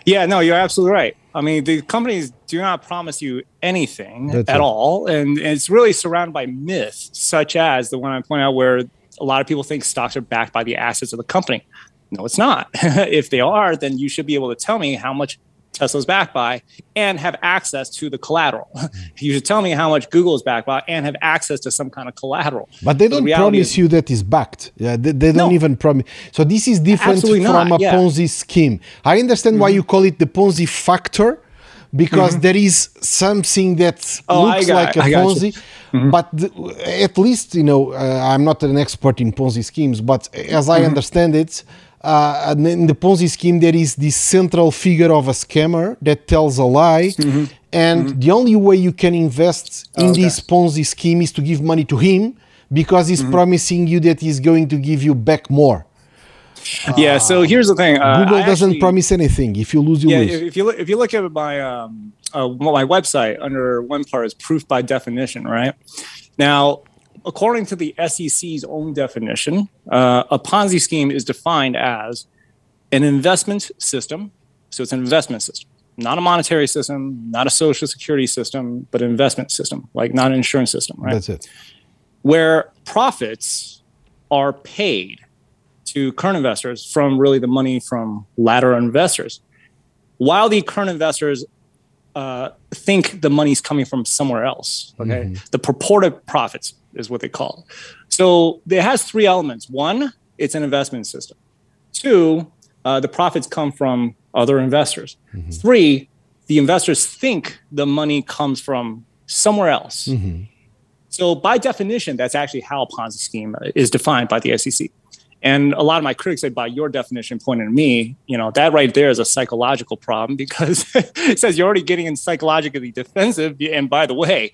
Yeah, no, you're absolutely right. I mean, the companies do not promise you anything That's at it. all. And it's really surrounded by myths, such as the one I point out where a lot of people think stocks are backed by the assets of the company. No, it's not. if they are, then you should be able to tell me how much Tesla's backed by and have access to the collateral. you should tell me how much Google is backed by and have access to some kind of collateral. But they don't the promise is, you that is backed. Yeah, they, they don't no, even promise. So this is different from not, a yeah. Ponzi scheme. I understand mm-hmm. why you call it the Ponzi factor because mm-hmm. there is something that oh, looks like a Ponzi. Mm-hmm. But the, at least, you know, uh, I'm not an expert in Ponzi schemes, but as I mm-hmm. understand it, uh, in the Ponzi scheme, there is this central figure of a scammer that tells a lie. Mm-hmm. And mm-hmm. the only way you can invest in okay. this Ponzi scheme is to give money to him because he's mm-hmm. promising you that he's going to give you back more. Yeah. Uh, so here's the thing. Uh, Google doesn't actually, promise anything. If you lose, you yeah, lose. If you look, if you look at my um, uh, my website under one part is proof by definition, right? Now according to the SEC's own definition, uh, a Ponzi scheme is defined as an investment system. So it's an investment system, not a monetary system, not a social security system, but an investment system, like not an insurance system, right? That's it. Where profits are paid to current investors from really the money from lateral investors, while the current investors uh, think the money's coming from somewhere else. Okay, mm-hmm. the purported profits is what they call. It. So it has three elements. One, it's an investment system. Two, uh, the profits come from other investors. Mm-hmm. Three, the investors think the money comes from somewhere else. Mm-hmm. So by definition, that's actually how a Ponzi scheme is defined by the SEC. And a lot of my critics say, by your definition, pointing at me, you know, that right there is a psychological problem because it says you're already getting in psychologically defensive. And by the way,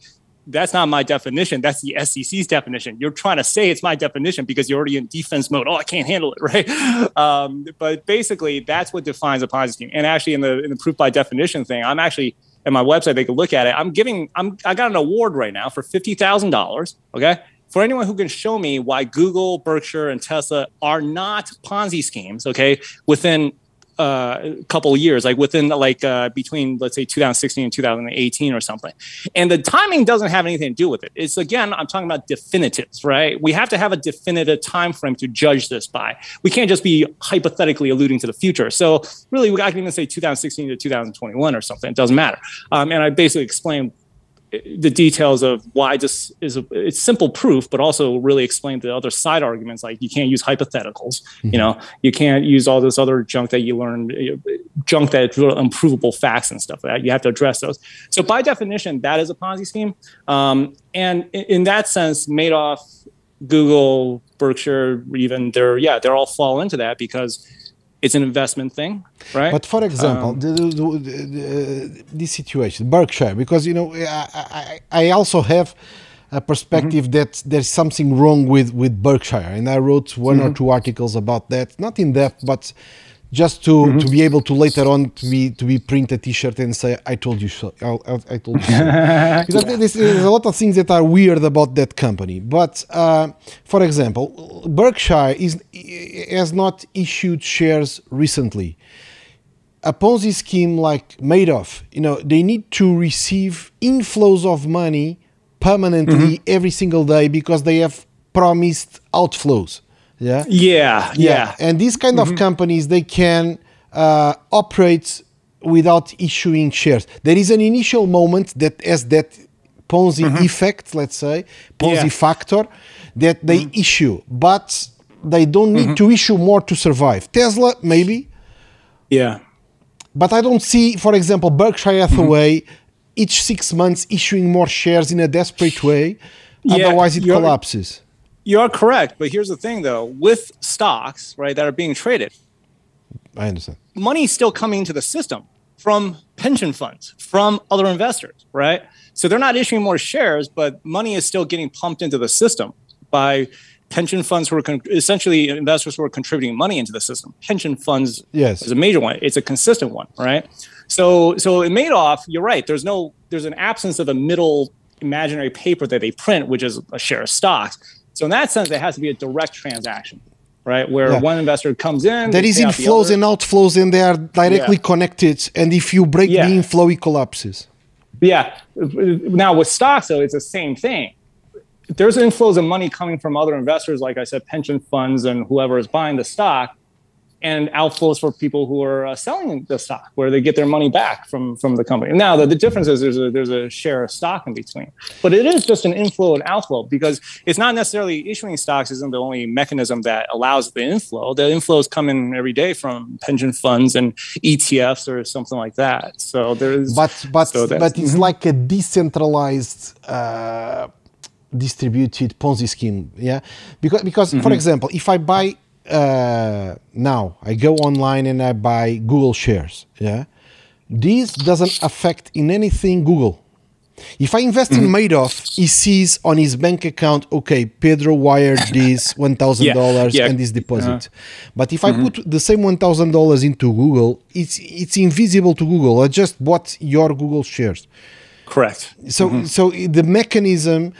that's not my definition. That's the SEC's definition. You're trying to say it's my definition because you're already in defense mode. Oh, I can't handle it, right? Um, but basically, that's what defines a Ponzi scheme. And actually, in the in the proof by definition thing, I'm actually at my website. They can look at it. I'm giving. I'm. I got an award right now for fifty thousand dollars. Okay. For anyone who can show me why Google, Berkshire, and Tesla are not Ponzi schemes, okay, within uh, couple years, like within like uh, between let's say 2016 and 2018 or something. And the timing doesn't have anything to do with it. It's again, I'm talking about definitives, right? We have to have a definitive time frame to judge this by. We can't just be hypothetically alluding to the future. So really, I can even say 2016 to 2021 or something. It doesn't matter. Um, and I basically explained the details of why this is a, it's simple proof, but also really explain the other side arguments like you can't use hypotheticals, mm-hmm. you know, you can't use all this other junk that you learned, junk that's unprovable facts and stuff like that. You have to address those. So by definition, that is a Ponzi scheme. Um, and in, in that sense, Madoff, Google, Berkshire, even they're yeah, they're all fall into that because it's an investment thing, right? But for example, um, the, the, the, this situation, Berkshire, because you know, I, I, I also have a perspective mm-hmm. that there's something wrong with with Berkshire, and I wrote one mm-hmm. or two articles about that, not in depth, but just to, mm-hmm. to be able to later on to be to be print a T-shirt and say I told you so. I, I, I told you so. there's, there's, a lot of things that are weird about that company. But uh, for example, Berkshire is has not issued shares recently. A Ponzi scheme like Madoff, you know, they need to receive inflows of money permanently mm-hmm. every single day because they have promised outflows. Yeah. Yeah. Yeah. And these kind mm-hmm. of companies, they can uh, operate without issuing shares. There is an initial moment that has that Ponzi mm-hmm. effect, let's say, Ponzi yeah. factor, that they mm-hmm. issue, but they don't need mm-hmm. to issue more to survive. Tesla, maybe. Yeah. But I don't see, for example, Berkshire Hathaway mm-hmm. each six months issuing more shares in a desperate way. Yeah, Otherwise, it collapses you are correct, but here's the thing though, with stocks, right, that are being traded, I understand. Money is still coming into the system from pension funds, from other investors, right? So they're not issuing more shares, but money is still getting pumped into the system by pension funds who are con- essentially investors who are contributing money into the system. Pension funds yes. is a major one. It's a consistent one, right? So so it Madoff, you're right. There's no there's an absence of a middle imaginary paper that they print, which is a share of stocks. So in that sense, it has to be a direct transaction, right? Where yeah. one investor comes in, there is inflows the and outflows, and they are directly yeah. connected. And if you break yeah. the inflow, it collapses. Yeah. Now with stocks, though, it's the same thing. There's inflows of money coming from other investors, like I said, pension funds and whoever is buying the stock and outflows for people who are uh, selling the stock, where they get their money back from from the company. Now, the, the difference is there's a there's a share of stock in between, but it is just an inflow and outflow because it's not necessarily issuing stocks isn't the only mechanism that allows the inflow. The inflows come in every day from pension funds and ETFs or something like that. So there's but but so but it's mm-hmm. like a decentralized. Uh, distributed ponzi scheme yeah because because mm-hmm. for example if i buy uh, now I go online and I buy Google shares. Yeah, this doesn't affect in anything Google. If I invest mm-hmm. in Madoff, he sees on his bank account, okay, Pedro wired this one thousand yeah, dollars yeah. and this deposit. Uh-huh. But if mm-hmm. I put the same one thousand dollars into Google, it's it's invisible to Google. I just bought your Google shares. Correct. So mm-hmm. so the mechanism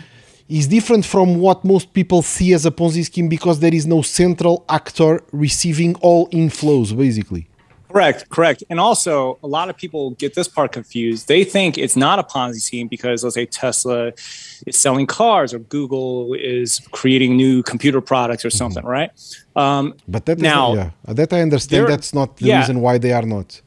is different from what most people see as a Ponzi scheme because there is no central actor receiving all inflows, basically. Correct, correct. And also, a lot of people get this part confused. They think it's not a Ponzi scheme because, let's say, Tesla is selling cars or Google is creating new computer products or something, mm-hmm. right? Um, but that now, yeah, that I understand. That's not the yeah, reason why they are not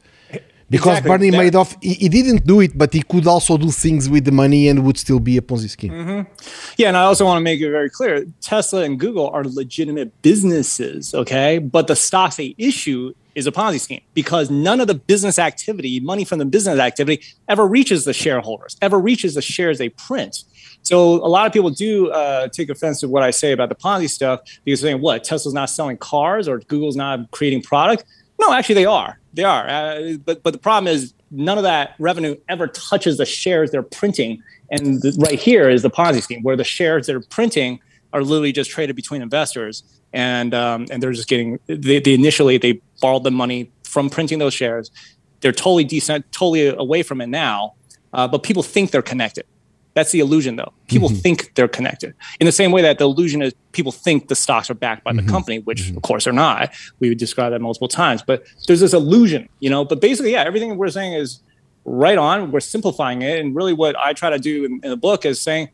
because exactly. Bernie that, Madoff he, he, didn't do it, but he could also do things with the money and would still be a Ponzi scheme. Mm-hmm. Yeah, and I also want to make it very clear: Tesla and Google are legitimate businesses, okay? But the stocks they issue is a Ponzi scheme because none of the business activity, money from the business activity, ever reaches the shareholders, ever reaches the shares they print. So a lot of people do uh, take offense to what I say about the Ponzi stuff because they're saying, "What? Tesla's not selling cars or Google's not creating product." No, actually, they are. They are. Uh, but but the problem is none of that revenue ever touches the shares they're printing. And the, right here is the Ponzi scheme, where the shares they're printing are literally just traded between investors, and um, and they're just getting. They, they initially they borrowed the money from printing those shares. They're totally decent, totally away from it now, uh, but people think they're connected. That's the illusion, though. People mm-hmm. think they're connected in the same way that the illusion is people think the stocks are backed by mm-hmm. the company, which mm-hmm. of course they're not. We would describe that multiple times, but there's this illusion, you know. But basically, yeah, everything we're saying is right on. We're simplifying it, and really, what I try to do in, in the book is saying,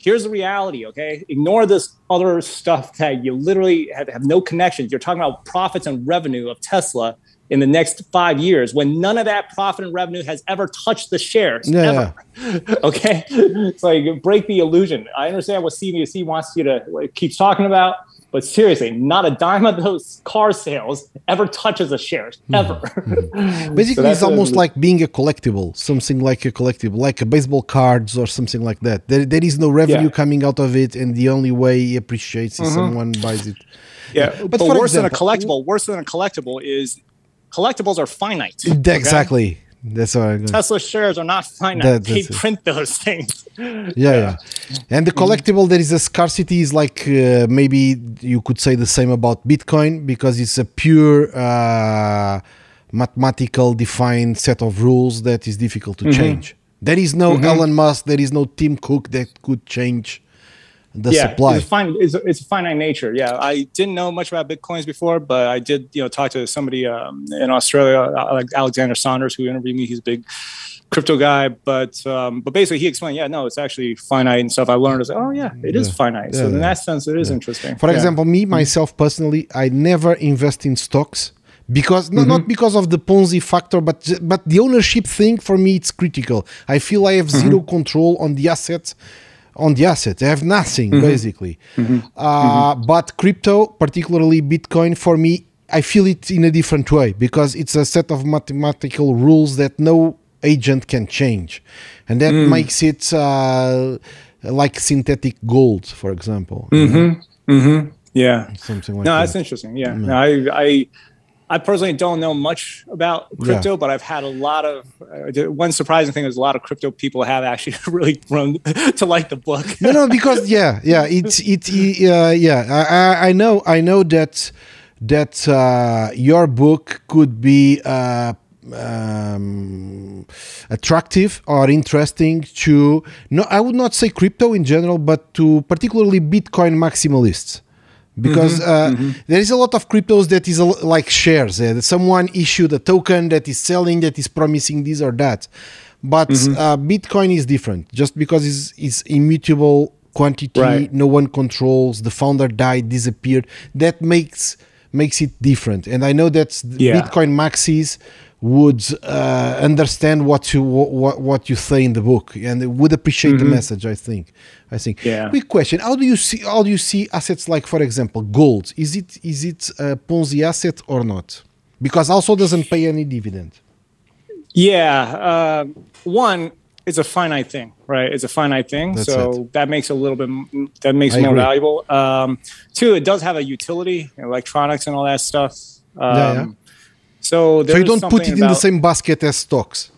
here's the reality. Okay, ignore this other stuff that you literally have, have no connections. You're talking about profits and revenue of Tesla in the next five years when none of that profit and revenue has ever touched the shares yeah. ever. okay, it's like break the illusion. I understand what CNBC wants you to like, keeps talking about, but seriously, not a dime of those car sales ever touches the shares hmm. ever. Mm-hmm. Basically, so it's almost a, like being a collectible, something like a collectible, like a baseball cards or something like that. There, there is no revenue yeah. coming out of it, and the only way he appreciates is mm-hmm. someone buys it. Yeah, but, but worse example, than a collectible, worse than a collectible is collectibles are finite. Exactly. That's what I'm Tesla shares are not finite. That, they print it. those things. Yeah, yeah, And the collectible, there is a scarcity. Is like uh, maybe you could say the same about Bitcoin because it's a pure uh, mathematical defined set of rules that is difficult to mm-hmm. change. There is no mm-hmm. Elon Musk. There is no Tim Cook that could change the yeah, supply. It's, fine, it's, it's a finite nature. Yeah, I didn't know much about bitcoins before, but I did, you know, talk to somebody um, in Australia, like Alexander Saunders, who interviewed me. He's a big crypto guy, but um, but basically he explained, yeah, no, it's actually finite and stuff. I learned, I was like, oh yeah, it is yeah. finite. So yeah, in that sense, it is interesting. For example, me myself personally, I never invest in stocks because mm-hmm. not because of the Ponzi factor, but but the ownership thing for me it's critical. I feel I have mm-hmm. zero control on the assets on the asset. They have nothing mm-hmm. basically. Mm-hmm. Uh, mm-hmm. But crypto, particularly Bitcoin, for me, I feel it in a different way because it's a set of mathematical rules that no agent can change, and that mm. makes it uh, like synthetic gold, for example. Mm-hmm. Mm-hmm. Yeah, something like no, that. that's interesting. Yeah, no, I, I I personally don't know much about crypto, yeah. but I've had a lot of. Uh, one surprising thing is a lot of crypto people have actually really grown to like the book. no, no, because yeah, yeah, it's it, uh, yeah. I, I know, I know that that uh, your book could be uh, um, attractive or interesting to. No, I would not say crypto in general, but to particularly Bitcoin maximalists because mm-hmm, uh, mm-hmm. There is a lot of cryptos that is a, like shares. Uh, someone issued a token that is selling that is promising this or that, but mm-hmm. uh, Bitcoin is different. Just because it's, it's immutable quantity, right. no one controls. The founder died, disappeared. That makes makes it different. And I know that yeah. Bitcoin maxis would uh, understand what you what, what you say in the book and would appreciate mm-hmm. the message. I think. I think. Yeah. Quick question: How do you see how do you see assets like, for example, gold? Is it is it a Ponzi asset or not? Because also doesn't pay any dividend. Yeah. Uh, one, it's a finite thing, right? It's a finite thing, That's so it. that makes a little bit that makes it more valuable. Um, two, it does have a utility, electronics and all that stuff. Um, yeah, yeah. So, so you don't put it in the same basket as stocks.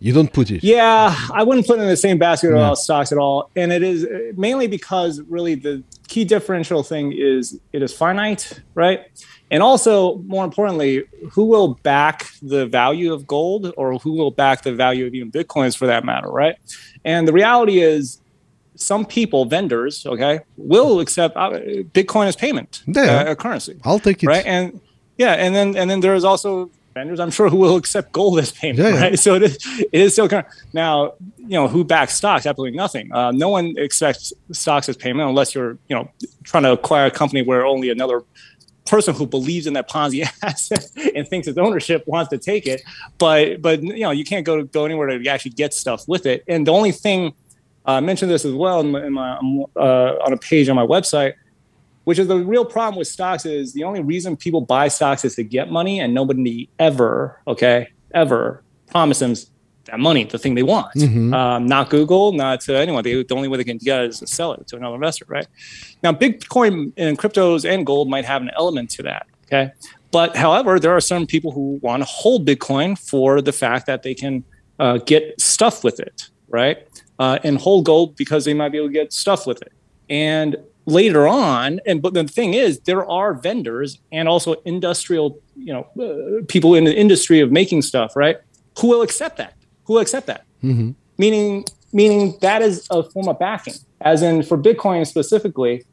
You don't put it. Yeah, I wouldn't put it in the same basket of stocks at all, and it is mainly because really the key differential thing is it is finite, right? And also, more importantly, who will back the value of gold, or who will back the value of even bitcoins for that matter, right? And the reality is, some people, vendors, okay, will accept uh, Bitcoin as payment, yeah. uh, currency. I'll take it, right? And yeah, and then and then there is also vendors, I'm sure, who will accept gold as payment, yeah, right? So it is, it is still kind of, now, you know, who backs stocks? Absolutely nothing. Uh, no one expects stocks as payment unless you're, you know, trying to acquire a company where only another person who believes in that Ponzi asset and thinks its ownership wants to take it. But, but you know, you can't go go anywhere to actually get stuff with it. And the only thing, uh, I mentioned this as well in my, in my uh, on a page on my website which is the real problem with stocks is the only reason people buy stocks is to get money and nobody ever okay ever promise them that money the thing they want. Mm-hmm. um, not google not to anyone. They, the only way they can get it is to sell it to another investor right? Now bitcoin and cryptos and gold might have an element to that okay? But however there are some people who want to hold bitcoin for the fact that they can uh, get stuff with it right? Uh, and hold gold because they might be able to get stuff with it. And later on and but the thing is there are vendors and also industrial you know uh, people in the industry of making stuff right who will accept that who will accept that mm-hmm. meaning meaning that is a form of backing. As in for Bitcoin specifically,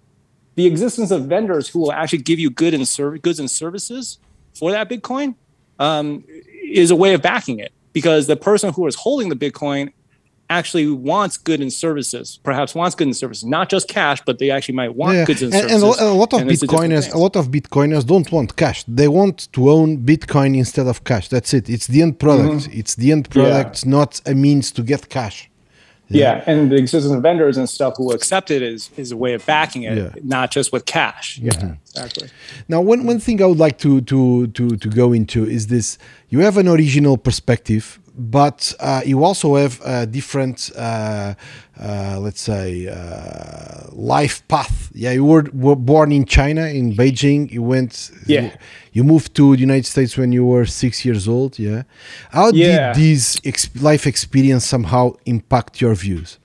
the existence of vendors who will actually give you good and serv- goods and services for that Bitcoin um, is a way of backing it because the person who is holding the Bitcoin actually wants goods and services, perhaps wants goods and services, not just cash, but they actually might want yeah. goods and, and services. And a lot of and Bitcoiners, a, a lot of Bitcoiners don't want cash. They want to own Bitcoin instead of cash. That's it. It's the end product. Mm-hmm. It's the end product, yeah. not a means to get cash. Yeah. yeah. and the existence of vendors and stuff who accept it is is a way of backing it, yeah. not just with cash. Yeah, mm-hmm. exactly. Now, one one thing I would like to to to to go into is this: you have an original perspective but uh, you also have a different, uh, uh, let's say, uh, life path. Yeah, you were, were, born in China, in Beijing. You went, yeah. You, moved to the United States when you were six years old. Yeah, how yeah. did this ex- life experience somehow impact your views?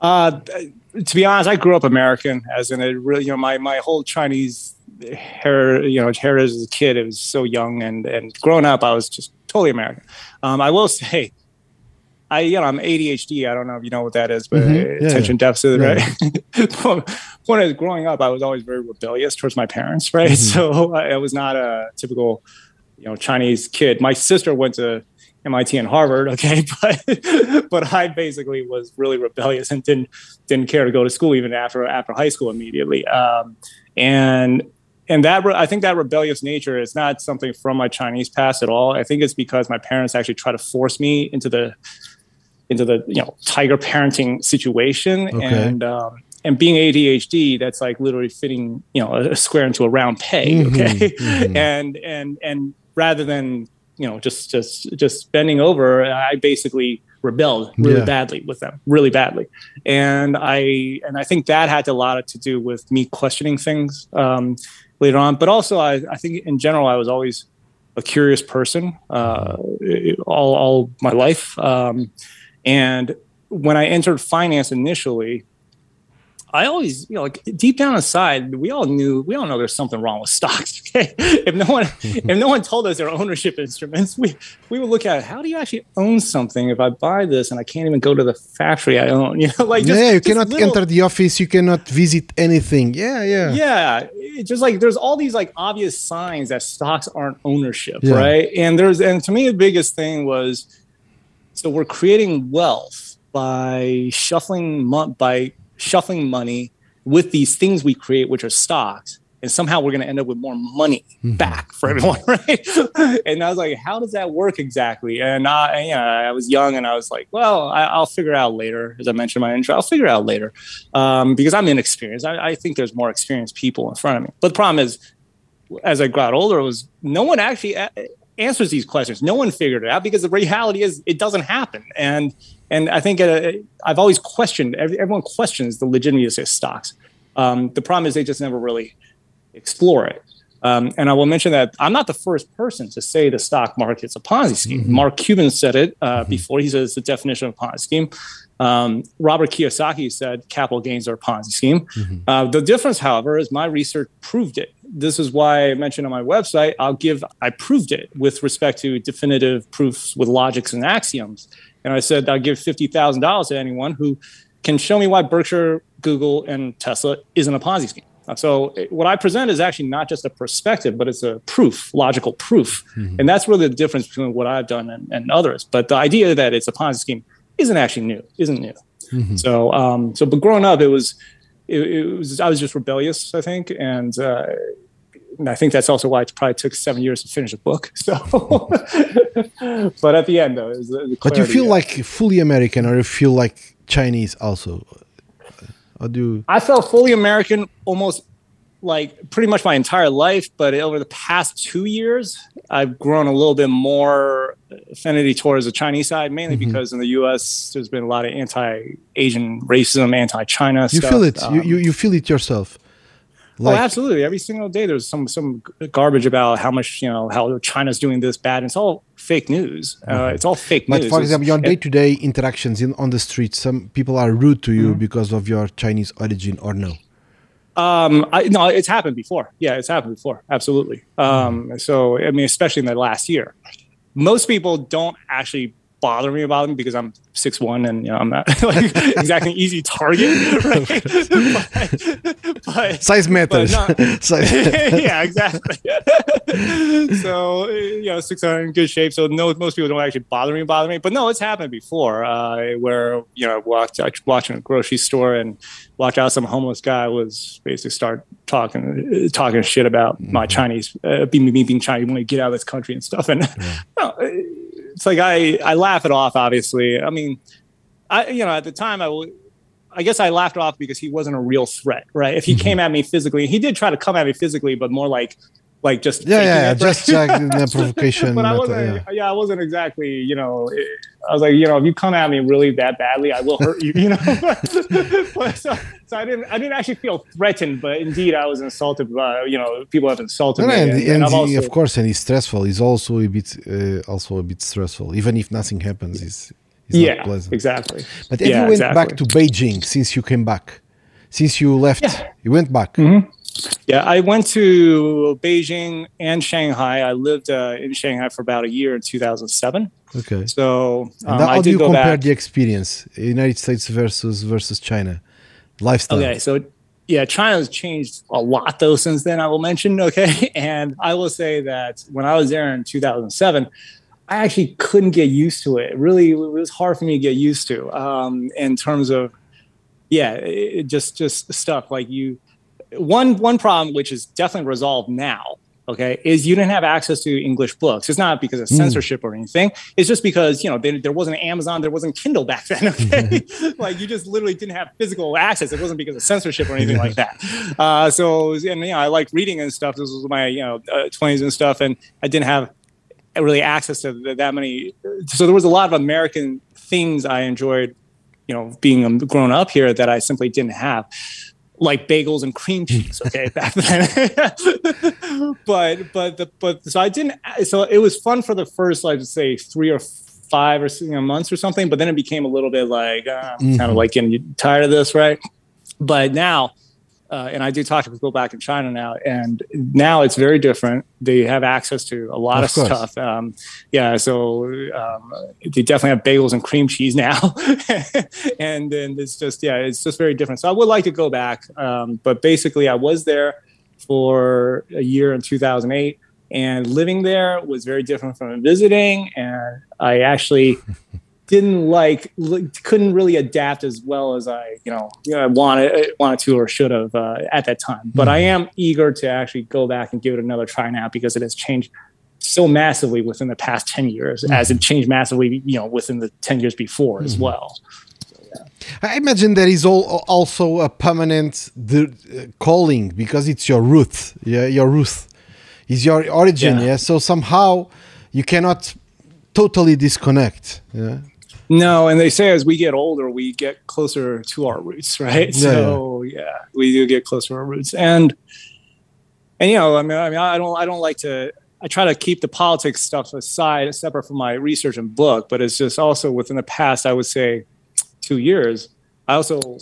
Uh, to be honest, I grew up American, as in it really, you know, my my whole Chinese hair, you know, heritage as a kid. It was so young, and and growing up, I was just totally American. Um, I will say, I you know I'm ADHD. I don't know if you know what that is, but mm-hmm. yeah, attention deficit, yeah. right? when I was growing up, I was always very rebellious towards my parents, right? Mm-hmm. So I, I was not a typical, you know, Chinese kid. My sister went to MIT and Harvard, okay, but but I basically was really rebellious and didn't didn't care to go to school even after after high school immediately. Um, and and that I think that rebellious nature is not something from my Chinese past at all. I think it's because my parents actually try to force me into the into the you know tiger parenting situation okay. and um, and being ADHD, that's like literally fitting you know a square into a round peg. Mm-hmm, okay, mm-hmm. and and and rather than you know just just just bending over, I basically rebelled really yeah. badly with them, really badly. And I and I think that had a lot to do with me questioning things. Um, later on. But also, I, I think in general, I was always a curious person uh, all, all my life. Um, and when I entered finance initially, I always, you know, like deep down inside, we all knew, we all know there's something wrong with stocks. Okay, if no one, if no one told us they're ownership instruments, we we would look at it, how do you actually own something if I buy this and I can't even go to the factory I own? You know, like just, yeah, you cannot little, enter the office, you cannot visit anything. Yeah, yeah, yeah. It's just like there's all these like obvious signs that stocks aren't ownership, yeah. right? And there's and to me the biggest thing was, so we're creating wealth by shuffling by shuffling money with these things we create, which are stocks. And somehow we're going to end up with more money mm-hmm. back for everyone, right? and I was like, how does that work exactly? And I, you know, I was young and I was like, well, I, will figure out later. As I mentioned in my intro, I'll figure out later um, because I'm inexperienced. I, I think there's more experienced people in front of me. But the problem is, as I got older, was no one actually answers these questions. No one figured it out because the reality is it doesn't happen. And and I think uh, I've always questioned. Everyone questions the legitimacy of stocks. Um, the problem is they just never really explore it. Um, and I will mention that I'm not the first person to say the stock market's a Ponzi scheme. Mm-hmm. Mark Cuban said it uh, mm-hmm. before. He says the definition of a Ponzi scheme. Um, Robert Kiyosaki said capital gains are a Ponzi scheme. Mm-hmm. Uh, the difference, however, is my research proved it. This is why I mentioned on my website, I'll give, I proved it with respect to definitive proofs with logics and axioms. And I said, I'll give $50,000 to anyone who can show me why Berkshire, Google, and Tesla isn't a Ponzi scheme. So what I present is actually not just a perspective, but it's a proof, logical proof. Mm-hmm. And that's really the difference between what I've done and, and, others. But the idea that it's a Ponzi scheme isn't actually new, isn't new. Mm-hmm. So, um, so, but growing up, it was, it, it, was, I was just rebellious, I think. And, uh, and I think that's also why it probably took seven years to finish a book. So, but at the end, though, the, the but you feel like fully American, or you feel like Chinese also? Or do I felt fully American almost like pretty much my entire life, but over the past two years, I've grown a little bit more affinity towards the Chinese side, mainly mm-hmm. because in the U.S. there's been a lot of anti-Asian racism, anti-China. You stuff. feel it. Um, you you feel it yourself. Oh, like, oh, absolutely. Every single day, there's some some garbage about how much you know how China's doing this bad. And it's all fake news. Uh, mm-hmm. it's all fake but news. for example, your day-to-day interactions in on the street, some people are rude to you mm-hmm. because of your Chinese origin, or no? Um, I, no, it's happened before. Yeah, it's happened before. Absolutely. Um, mm-hmm. so I mean, especially in the last year, most people don't actually bother me about them because I'm six one and you know I'm not like exactly an easy target. Right? but, but, Size matters. Not, Size. yeah, exactly. so you know, six hundred in good shape. So no, most people don't actually bother me, bother me. But no, it's happened before uh, where you know walked watching a grocery store and walked out some homeless guy was basically start talking talking shit about mm-hmm. my Chinese uh, being me being Chinese, want to get out of this country and stuff. And yeah. know, it's like I I laugh it off. Obviously, I mean, I you know at the time I. W- I guess I laughed off because he wasn't a real threat, right? If he mm-hmm. came at me physically, he did try to come at me physically, but more like like just yeah yeah just the provocation but i wasn't yeah. yeah. i wasn't exactly you know i was like you know if you come at me really that badly i will hurt you you know but, so, so i didn't i didn't actually feel threatened but indeed i was insulted by you know people have insulted no, me and, and, and also, of course and he's stressful he's also a bit uh, also a bit stressful even if nothing happens he's, he's yeah exactly but if yeah, you went exactly. back to beijing since you came back since you left yeah. you went back mm-hmm. Yeah, I went to Beijing and Shanghai. I lived uh, in Shanghai for about a year in 2007. Okay. So um, how do you compare back. the experience, United States versus versus China, lifestyle? Okay, so yeah, China's changed a lot though since then. I will mention. Okay, and I will say that when I was there in 2007. I actually couldn't get used to it. it really, it was hard for me to get used to um, in terms of, yeah, it, just just stuff like you one one problem which is definitely resolved now okay is you didn't have access to english books. It's not because of hmm. censorship mm. or anything. It's just because you know they, there wasn't amazon there wasn't kindle back then okay? Like you just literally didn't have physical access. It wasn't because of censorship or anything like that. Uh, so and you know i like reading and stuff. This was my you know uh, 20s and stuff and i didn't have really access to that many. So there was a lot of american things i enjoyed you know being grown up here that i simply didn't have like bagels and cream cheese okay back then. But but the but so i didn't so it was fun for the first like say three or five or you know, months or something but then it became a little bit like uh, mm-hmm. kind of like getting tired of this right? But now uh, and I do talk to people back in China now, and now it's very different. They have access to a lot of, of stuff. Um, yeah, so um, they definitely have bagels and cream cheese now, and then it's just yeah, it's just very different. So I would like to go back, um, but basically I was there for a year in 2008, and living there was very different from visiting, and I actually didn't like couldn't really adapt as well as I you know, you know wanted wanted to or should have uh, at that time. But mm-hmm. I am eager to actually go back and give it another try now because it has changed so massively within the past 10 years mm-hmm. as it changed massively you know within the 10 years before mm-hmm. as well I imagine there is all, also a permanent the, uh, calling because it's your root. Yeah, your root is your origin. Yeah. yeah? So somehow you cannot totally disconnect. Yeah. No, and they say as we get older, we get closer to our roots, right? Yeah. So yeah, we do get closer to our roots, and and you know, I mean, I mean, I don't, I don't like to. I try to keep the politics stuff aside, separate from my research and book. But it's just also within the past, I would say, two years. I also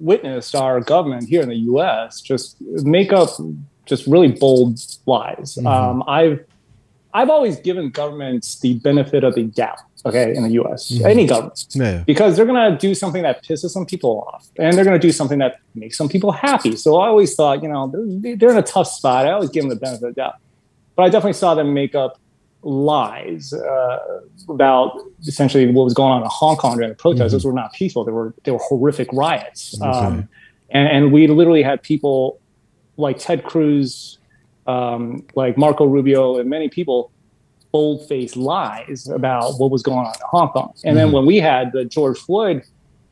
witnessed our government here in the U.S. just make up just really bold lies. Mm-hmm. Um, I've I've always given governments the benefit of the doubt okay, in the US, mm-hmm. any government, yeah. because they're going to do something that pisses some people off and they're going to do something that makes some people happy. So I always thought, you know, they're, they're in a tough spot. I always give them the benefit of the doubt. But I definitely saw them make up lies uh, about essentially what was going on in Hong Kong during the protests. Mm-hmm. Those were not peaceful. They were, they were horrific riots. Okay. Um, and, and, we literally had people like Ted Cruz, um, like Marco Rubio, and many people bold-faced lies about what was going on in Hong Kong. And mm-hmm. then when we had the George Floyd,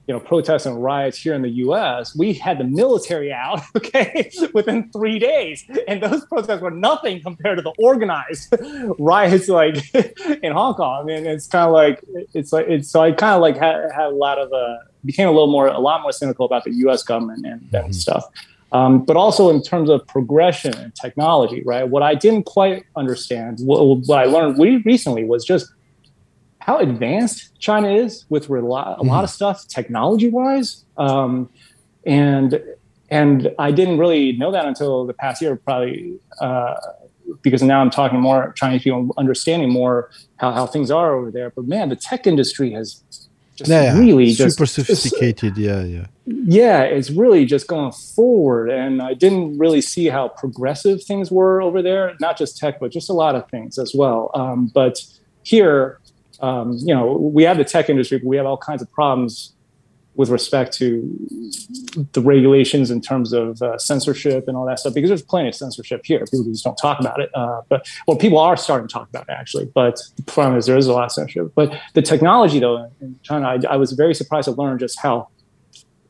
you know, protests and riots here in the U.S., we had the military out, okay, within three days, and those protests were nothing compared to the organized riots like in Hong Kong. And it's kind of like it's like it's so I kind of like had, had a lot of uh became a little more a lot more cynical about the U.S. government and, mm-hmm. and stuff. Um, but also in terms of progression and technology, right? What I didn't quite understand, what, what I learned recently was just how advanced China is with a lot of mm-hmm. stuff technology wise. Um, and and I didn't really know that until the past year, probably uh, because now I'm talking more, trying to feel understanding more how, how things are over there. But man, the tech industry has just yeah, really super just, sophisticated. Just, yeah, yeah, yeah. It's really just going forward, and I didn't really see how progressive things were over there. Not just tech, but just a lot of things as well. Um, but here, um, you know, we have the tech industry, but we have all kinds of problems with respect to the regulations in terms of uh, censorship and all that stuff because there's plenty of censorship here. People just don't talk about it uh, but well people are starting to talk about it actually but the problem is there is a lot of censorship. But the technology though in china i, I was very surprised to learn just how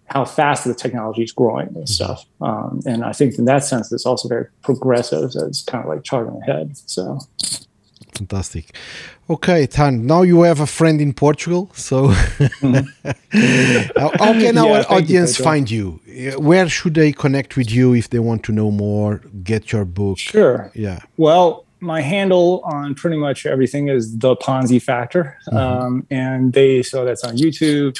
how fast the technology is growing and stuff. Um, and i think in that sense it's also very progressive So it's kind of like charting ahead so fantastic Okay, Tan. Now you have a friend in Portugal. So, mm-hmm. how, how, can yeah, our audience you, find you? Where should they connect with you if they want to know more? Get your book. Sure. Yeah. Well, my handle on pretty much everything is the Ponzi Factor, mm-hmm. um, and they so that's on YouTube,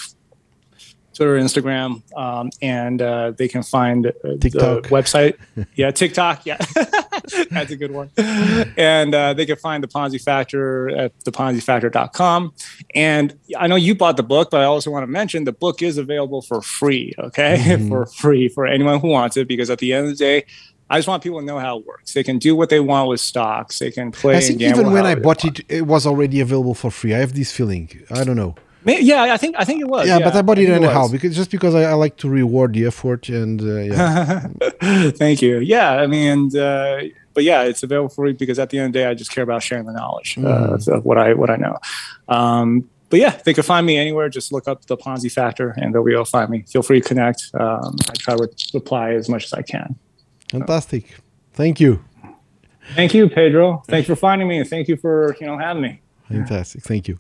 Twitter, Instagram, um, and uh, they can find TikTok. the website. yeah, TikTok. Yeah, that's a good one. And uh, they can find the Ponzi Factor at theponzifactor.com. And I know you bought the book, but I also want to mention the book is available for free. Okay, mm-hmm. for free for anyone who wants it, because at the end of the day. I just want people to know how it works. They can do what they want with stocks. They can play. I think even when I bought it, it was already available for free. I have this feeling. I don't know. Yeah, I think I think it was. Yeah, yeah but I bought it anyhow because just because I, I, like to reward the effort and uh, yeah. Thank you. Yeah, I mean, and, uh, but yeah, it's available for you because at the end of the day, I just care about sharing the knowledge mm. uh, of what I what I know. Um, but yeah, they can find me anywhere. Just look up the Ponzi Factor, and they'll be able to find me. Feel free to connect. Um, I try to reply as much as I can. Fantastic. Thank you. Thank you, Pedro. Thanks for finding me, and thank you for you know having me. Fantastic. Thank you.